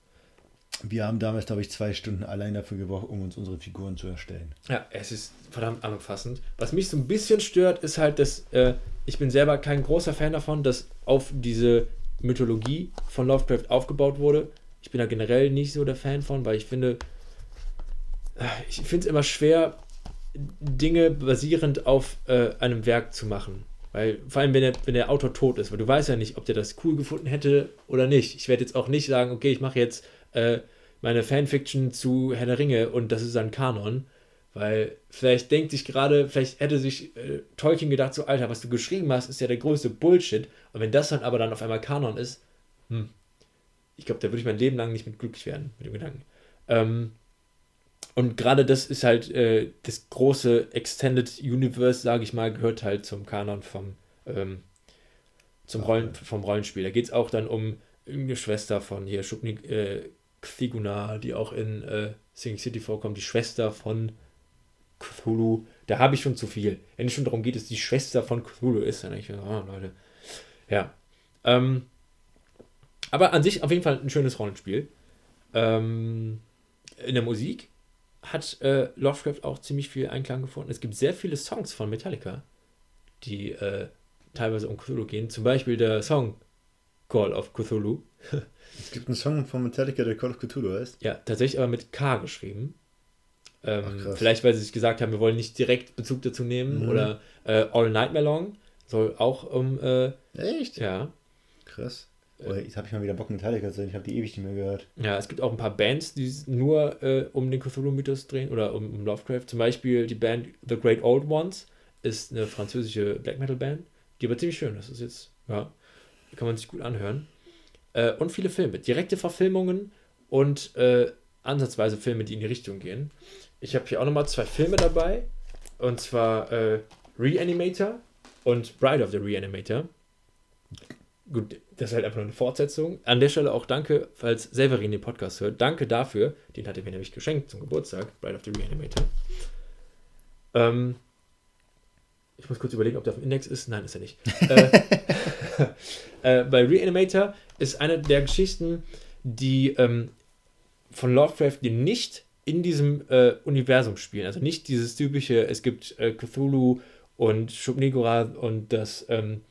Speaker 1: Wir haben damals, glaube ich, zwei Stunden allein dafür gebraucht, um uns unsere Figuren zu erstellen.
Speaker 2: Ja, es ist verdammt anfassend. Was mich so ein bisschen stört, ist halt, dass äh, ich bin selber kein großer Fan davon, dass auf diese Mythologie von Lovecraft aufgebaut wurde. Ich bin da generell nicht so der Fan von, weil ich finde, äh, ich finde es immer schwer, Dinge basierend auf äh, einem Werk zu machen. Weil, vor allem, wenn der, wenn der Autor tot ist, weil du weißt ja nicht, ob der das cool gefunden hätte oder nicht. Ich werde jetzt auch nicht sagen, okay, ich mache jetzt äh, meine Fanfiction zu Herr der Ringe und das ist ein Kanon. Weil vielleicht denkt sich gerade, vielleicht hätte sich äh, Tolkien gedacht, so, Alter, was du geschrieben hast, ist ja der größte Bullshit. Und wenn das dann aber dann auf einmal Kanon ist, hm, ich glaube, da würde ich mein Leben lang nicht mit glücklich werden, mit dem Gedanken. Ähm, und gerade das ist halt äh, das große Extended Universe, sage ich mal, gehört halt zum Kanon vom, ähm, zum Rollen, vom Rollenspiel. Da geht es auch dann um irgendeine Schwester von hier, Shukni äh, Kthiguna, die auch in äh, Singing City vorkommt, die Schwester von Cthulhu. Da habe ich schon zu viel. Wenn es schon darum geht, dass die Schwester von Cthulhu ist, dann denke ich, oh Leute. Ja. Ähm, aber an sich auf jeden Fall ein schönes Rollenspiel. Ähm, in der Musik hat äh, Lovecraft auch ziemlich viel Einklang gefunden. Es gibt sehr viele Songs von Metallica, die äh, teilweise um Cthulhu gehen. Zum Beispiel der Song Call of Cthulhu. <laughs>
Speaker 1: es gibt einen Song von Metallica, der Call of Cthulhu heißt.
Speaker 2: Ja, tatsächlich aber mit K geschrieben. Ähm, Ach, vielleicht, weil sie sich gesagt haben, wir wollen nicht direkt Bezug dazu nehmen. Mhm. Oder äh, All Nightmare Long soll auch um. Äh, Echt? Ja.
Speaker 1: Krass. Oh, jetzt habe ich mal wieder Bock, Metallica zu sehen. Ich habe die ewig nicht mehr gehört.
Speaker 2: Ja, es gibt auch ein paar Bands, die nur äh, um den Cthulhu-Mythos drehen oder um, um, Lovecraft. Zum Beispiel die Band The Great Old Ones ist eine französische Black Metal-Band. Die aber ziemlich schön. Das ist jetzt, ja, kann man sich gut anhören. Äh, und viele Filme. Direkte Verfilmungen und äh, ansatzweise Filme, die in die Richtung gehen. Ich habe hier auch nochmal zwei Filme dabei. Und zwar äh, Reanimator und Bride of the Reanimator. Gut, das ist halt einfach nur eine Fortsetzung. An der Stelle auch danke, falls Severin den Podcast hört. Danke dafür. Den hat er mir nämlich geschenkt zum Geburtstag. Bride of the Reanimator. Ähm, ich muss kurz überlegen, ob der auf dem Index ist. Nein, ist er nicht. äh, <laughs> äh, bei Reanimator ist eine der Geschichten, die ähm, von Lovecraft, die nicht in diesem äh, Universum spielen. Also nicht dieses typische, es gibt äh, Cthulhu und shub und das ähm,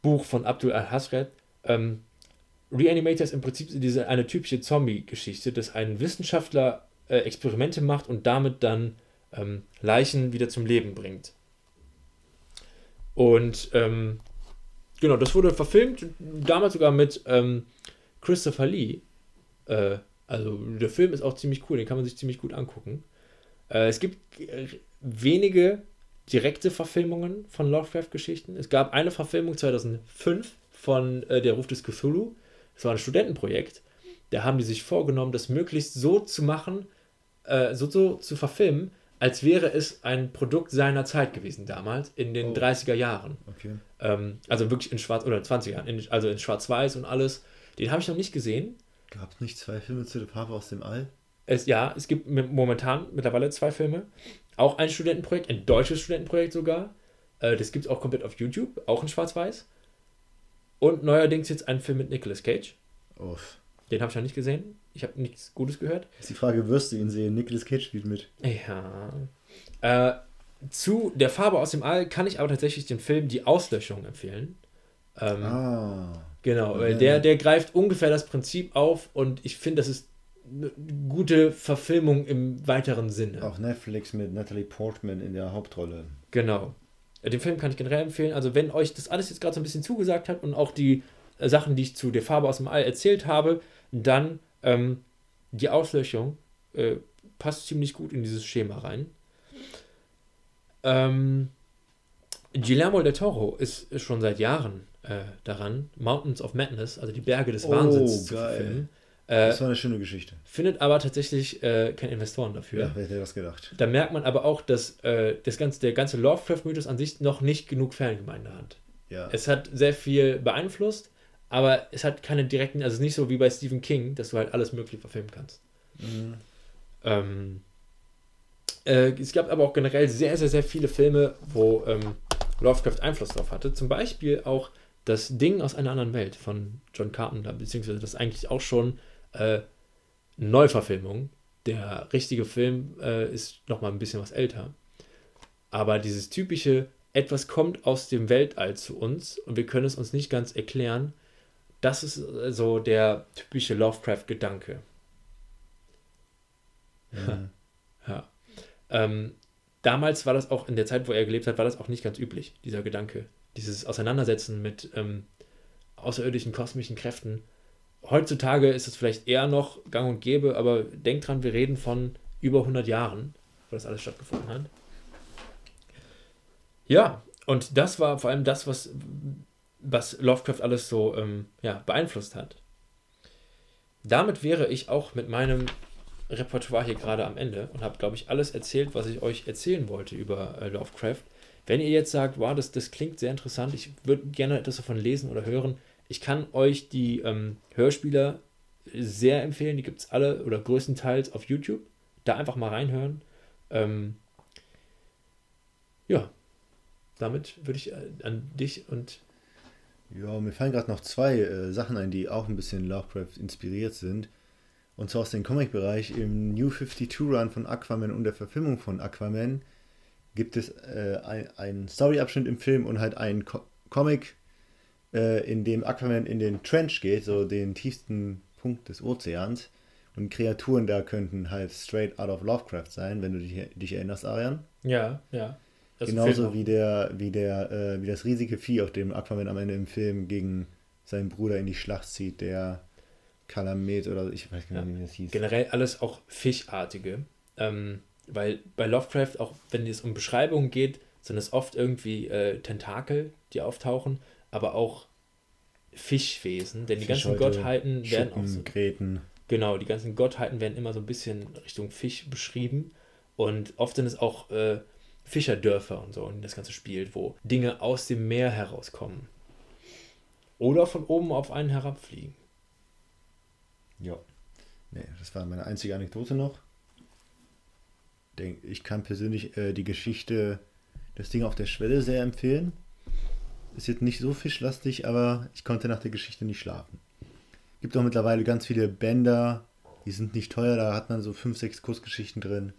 Speaker 2: Buch von Abdul al-Hasred. Ähm, Reanimator ist im Prinzip diese, eine typische Zombie-Geschichte, dass ein Wissenschaftler äh, Experimente macht und damit dann ähm, Leichen wieder zum Leben bringt. Und ähm, genau, das wurde verfilmt, damals sogar mit ähm, Christopher Lee. Äh, also der Film ist auch ziemlich cool, den kann man sich ziemlich gut angucken. Äh, es gibt wenige direkte Verfilmungen von Lovecraft-Geschichten. Es gab eine Verfilmung 2005 von äh, Der Ruf des Cthulhu. Das war ein Studentenprojekt. Da haben die sich vorgenommen, das möglichst so zu machen, äh, so, so zu verfilmen, als wäre es ein Produkt seiner Zeit gewesen damals, in den oh. 30er Jahren. Okay. Ähm, also wirklich in Schwarz, oder 20er Jahren, in, also in Schwarz-Weiß und alles. Den habe ich noch nicht gesehen.
Speaker 1: Gab es nicht zwei Filme zu der Farbe aus dem All?
Speaker 2: Es, ja, es gibt momentan mittlerweile zwei Filme. Auch ein Studentenprojekt, ein deutsches Studentenprojekt sogar. Äh, das gibt es auch komplett auf YouTube, auch in Schwarz-Weiß. Und neuerdings jetzt ein Film mit Nicolas Cage. Uff. Den habe ich noch nicht gesehen. Ich habe nichts Gutes gehört.
Speaker 1: Ist die Frage, wirst du ihn sehen? Nicolas Cage spielt mit.
Speaker 2: Ja. Äh, zu Der Farbe aus dem All kann ich aber tatsächlich den Film Die Auslöschung empfehlen. Ähm, ah. Genau, weil der, der greift ungefähr das Prinzip auf und ich finde, das ist eine gute Verfilmung im weiteren Sinne.
Speaker 1: Auch Netflix mit Natalie Portman in der Hauptrolle.
Speaker 2: Genau. Den Film kann ich generell empfehlen. Also, wenn euch das alles jetzt gerade so ein bisschen zugesagt hat und auch die äh, Sachen, die ich zu der Farbe aus dem All erzählt habe, dann ähm, die Auslöschung äh, passt ziemlich gut in dieses Schema rein. Ähm, Guillermo del Toro ist, schon seit Jahren äh, daran, Mountains of Madness, also die Berge des Wahnsinns, oh, zu verfilmen.
Speaker 1: Äh, das war eine schöne Geschichte.
Speaker 2: Findet aber tatsächlich äh, keine Investoren dafür.
Speaker 1: Ja, wer hätte das gedacht?
Speaker 2: Da merkt man aber auch, dass äh, das ganze, der ganze Lovecraft-Mythos an sich noch nicht genug Fangemeinde hat. Ja. Es hat sehr viel beeinflusst, aber es hat keine direkten, also nicht so wie bei Stephen King, dass du halt alles Mögliche verfilmen kannst. Mhm. Ähm, äh, es gab aber auch generell sehr, sehr, sehr viele Filme, wo ähm, Lovecraft Einfluss drauf hatte. Zum Beispiel auch das Ding aus einer anderen Welt von John Carpenter, beziehungsweise das eigentlich auch schon äh, Neuverfilmung. Der richtige Film äh, ist noch mal ein bisschen was älter. Aber dieses typische, etwas kommt aus dem Weltall zu uns und wir können es uns nicht ganz erklären, das ist äh, so der typische Lovecraft-Gedanke. Mhm. <laughs> ja. Ähm, damals war das auch, in der Zeit, wo er gelebt hat, war das auch nicht ganz üblich, dieser Gedanke. Dieses Auseinandersetzen mit ähm, außerirdischen kosmischen Kräften heutzutage ist es vielleicht eher noch gang und gäbe, aber denkt dran, wir reden von über 100 Jahren, wo das alles stattgefunden hat. Ja, und das war vor allem das, was, was Lovecraft alles so ähm, ja, beeinflusst hat. Damit wäre ich auch mit meinem Repertoire hier gerade am Ende und habe, glaube ich, alles erzählt, was ich euch erzählen wollte über äh, Lovecraft. Wenn ihr jetzt sagt, wow, das, das klingt sehr interessant, ich würde gerne etwas davon lesen oder hören, ich kann euch die ähm, Hörspieler sehr empfehlen. Die gibt es alle oder größtenteils auf YouTube. Da einfach mal reinhören. Ähm, ja, damit würde ich äh, an dich und.
Speaker 1: Ja, mir fallen gerade noch zwei äh, Sachen ein, die auch ein bisschen Lovecraft inspiriert sind. Und zwar aus dem Comic-Bereich. Im New 52 Run von Aquaman und der Verfilmung von Aquaman gibt es äh, einen Story-Abschnitt im Film und halt einen Co Comic äh, in dem Aquaman in den Trench geht, so den tiefsten Punkt des Ozeans. Und Kreaturen da könnten halt straight out of Lovecraft sein, wenn du dich, dich erinnerst, Arian.
Speaker 2: Ja, ja.
Speaker 1: Das Genauso wie der, wie der, äh, wie das riesige Vieh, auf dem Aquaman am Ende im Film gegen seinen Bruder in die Schlacht zieht, der Kalamet oder ich weiß gar nicht,
Speaker 2: ja. wie das hieß. Generell alles auch Fischartige. Ähm, weil bei Lovecraft, auch wenn es um Beschreibungen geht, sind es oft irgendwie äh, Tentakel, die auftauchen, aber auch Fischwesen, denn die ganzen Gottheiten werden auch so. Gräten. Genau, die ganzen Gottheiten werden immer so ein bisschen Richtung Fisch beschrieben. Und oft sind es auch äh, Fischerdörfer und so, in das Ganze spielt, wo Dinge aus dem Meer herauskommen. Oder von oben auf einen herabfliegen.
Speaker 1: Ja. Nee, das war meine einzige Anekdote noch. Ich kann persönlich äh, die Geschichte Das Ding auf der Schwelle sehr empfehlen. Ist jetzt nicht so fischlastig, aber ich konnte nach der Geschichte nicht schlafen. Gibt auch mittlerweile ganz viele Bänder, die sind nicht teuer, da hat man so fünf, sechs Kurzgeschichten drin.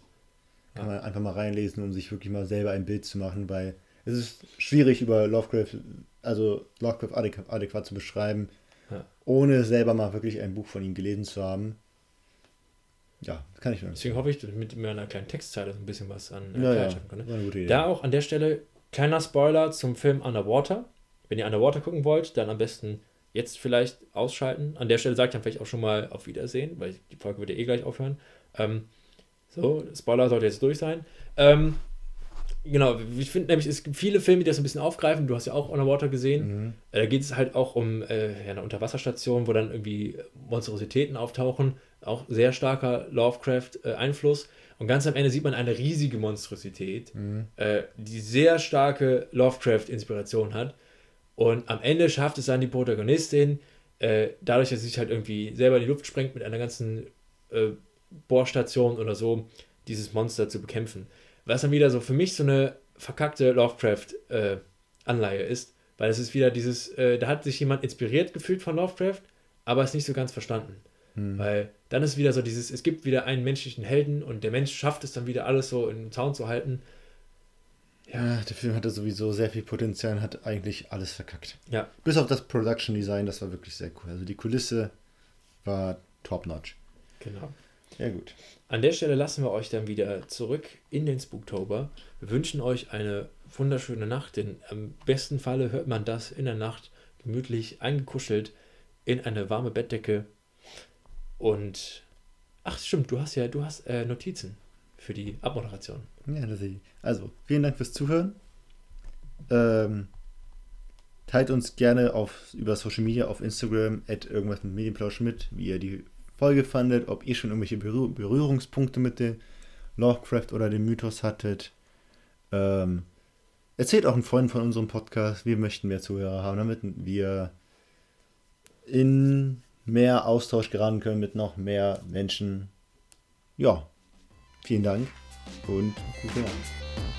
Speaker 1: Kann man einfach mal reinlesen, um sich wirklich mal selber ein Bild zu machen, weil es ist schwierig über Lovecraft, also Lovecraft adäquat, adäquat zu beschreiben, ja. ohne selber mal wirklich ein Buch von ihm gelesen zu haben. Ja, das kann ich
Speaker 2: nur. Deswegen hoffe ich, dass ich mit meiner kleinen Textzeile so ein bisschen was an äh, ja, ja. kann. Ne? Da auch an der Stelle kleiner Spoiler zum Film Underwater. Wenn ihr Underwater gucken wollt, dann am besten jetzt vielleicht ausschalten. An der Stelle sagt dann vielleicht auch schon mal auf Wiedersehen, weil die Folge wird ja eh gleich aufhören. Ähm, so, Spoiler sollte jetzt durch sein. Ähm, genau, ich finde nämlich, es gibt viele Filme, die das ein bisschen aufgreifen. Du hast ja auch Underwater gesehen. Mhm. Äh, da geht es halt auch um äh, eine Unterwasserstation, wo dann irgendwie Monstrositäten auftauchen. Auch sehr starker Lovecraft-Einfluss. Und ganz am Ende sieht man eine riesige Monstrosität, mhm. äh, die sehr starke Lovecraft-Inspiration hat. Und am Ende schafft es dann die Protagonistin, äh, dadurch, dass sie sich halt irgendwie selber in die Luft sprengt mit einer ganzen äh, Bohrstation oder so, dieses Monster zu bekämpfen. Was dann wieder so für mich so eine verkackte Lovecraft-Anleihe ist, weil es ist wieder dieses, da hat sich jemand inspiriert gefühlt von Lovecraft, aber es nicht so ganz verstanden. Hm. Weil dann ist wieder so dieses, es gibt wieder einen menschlichen Helden und der Mensch schafft es dann wieder alles so in den Zaun zu halten.
Speaker 1: Ja, der Film hatte sowieso sehr viel Potenzial und hat eigentlich alles verkackt. Ja. Bis auf das Production Design, das war wirklich sehr cool. Also die Kulisse war top notch. Genau.
Speaker 2: Ja, gut. An der Stelle lassen wir euch dann wieder zurück in den Spooktober. Wir wünschen euch eine wunderschöne Nacht, denn am besten Falle hört man das in der Nacht gemütlich eingekuschelt in eine warme Bettdecke. Und ach stimmt, du hast ja, du hast äh, Notizen für die Abmoderation.
Speaker 1: Ja, das ich. Also, vielen Dank fürs Zuhören. Ähm, teilt uns gerne auf, über Social Media auf Instagram, at irgendwas mit Medienplausch mit, wie ihr die Folge fandet, ob ihr schon irgendwelche Berühr Berührungspunkte mit dem Lovecraft oder dem Mythos hattet. Ähm, erzählt auch einen Freund von unserem Podcast. Wir möchten mehr Zuhörer haben, damit wir in mehr Austausch geraten können mit noch mehr Menschen. Ja, vielen Dank und gute Nacht.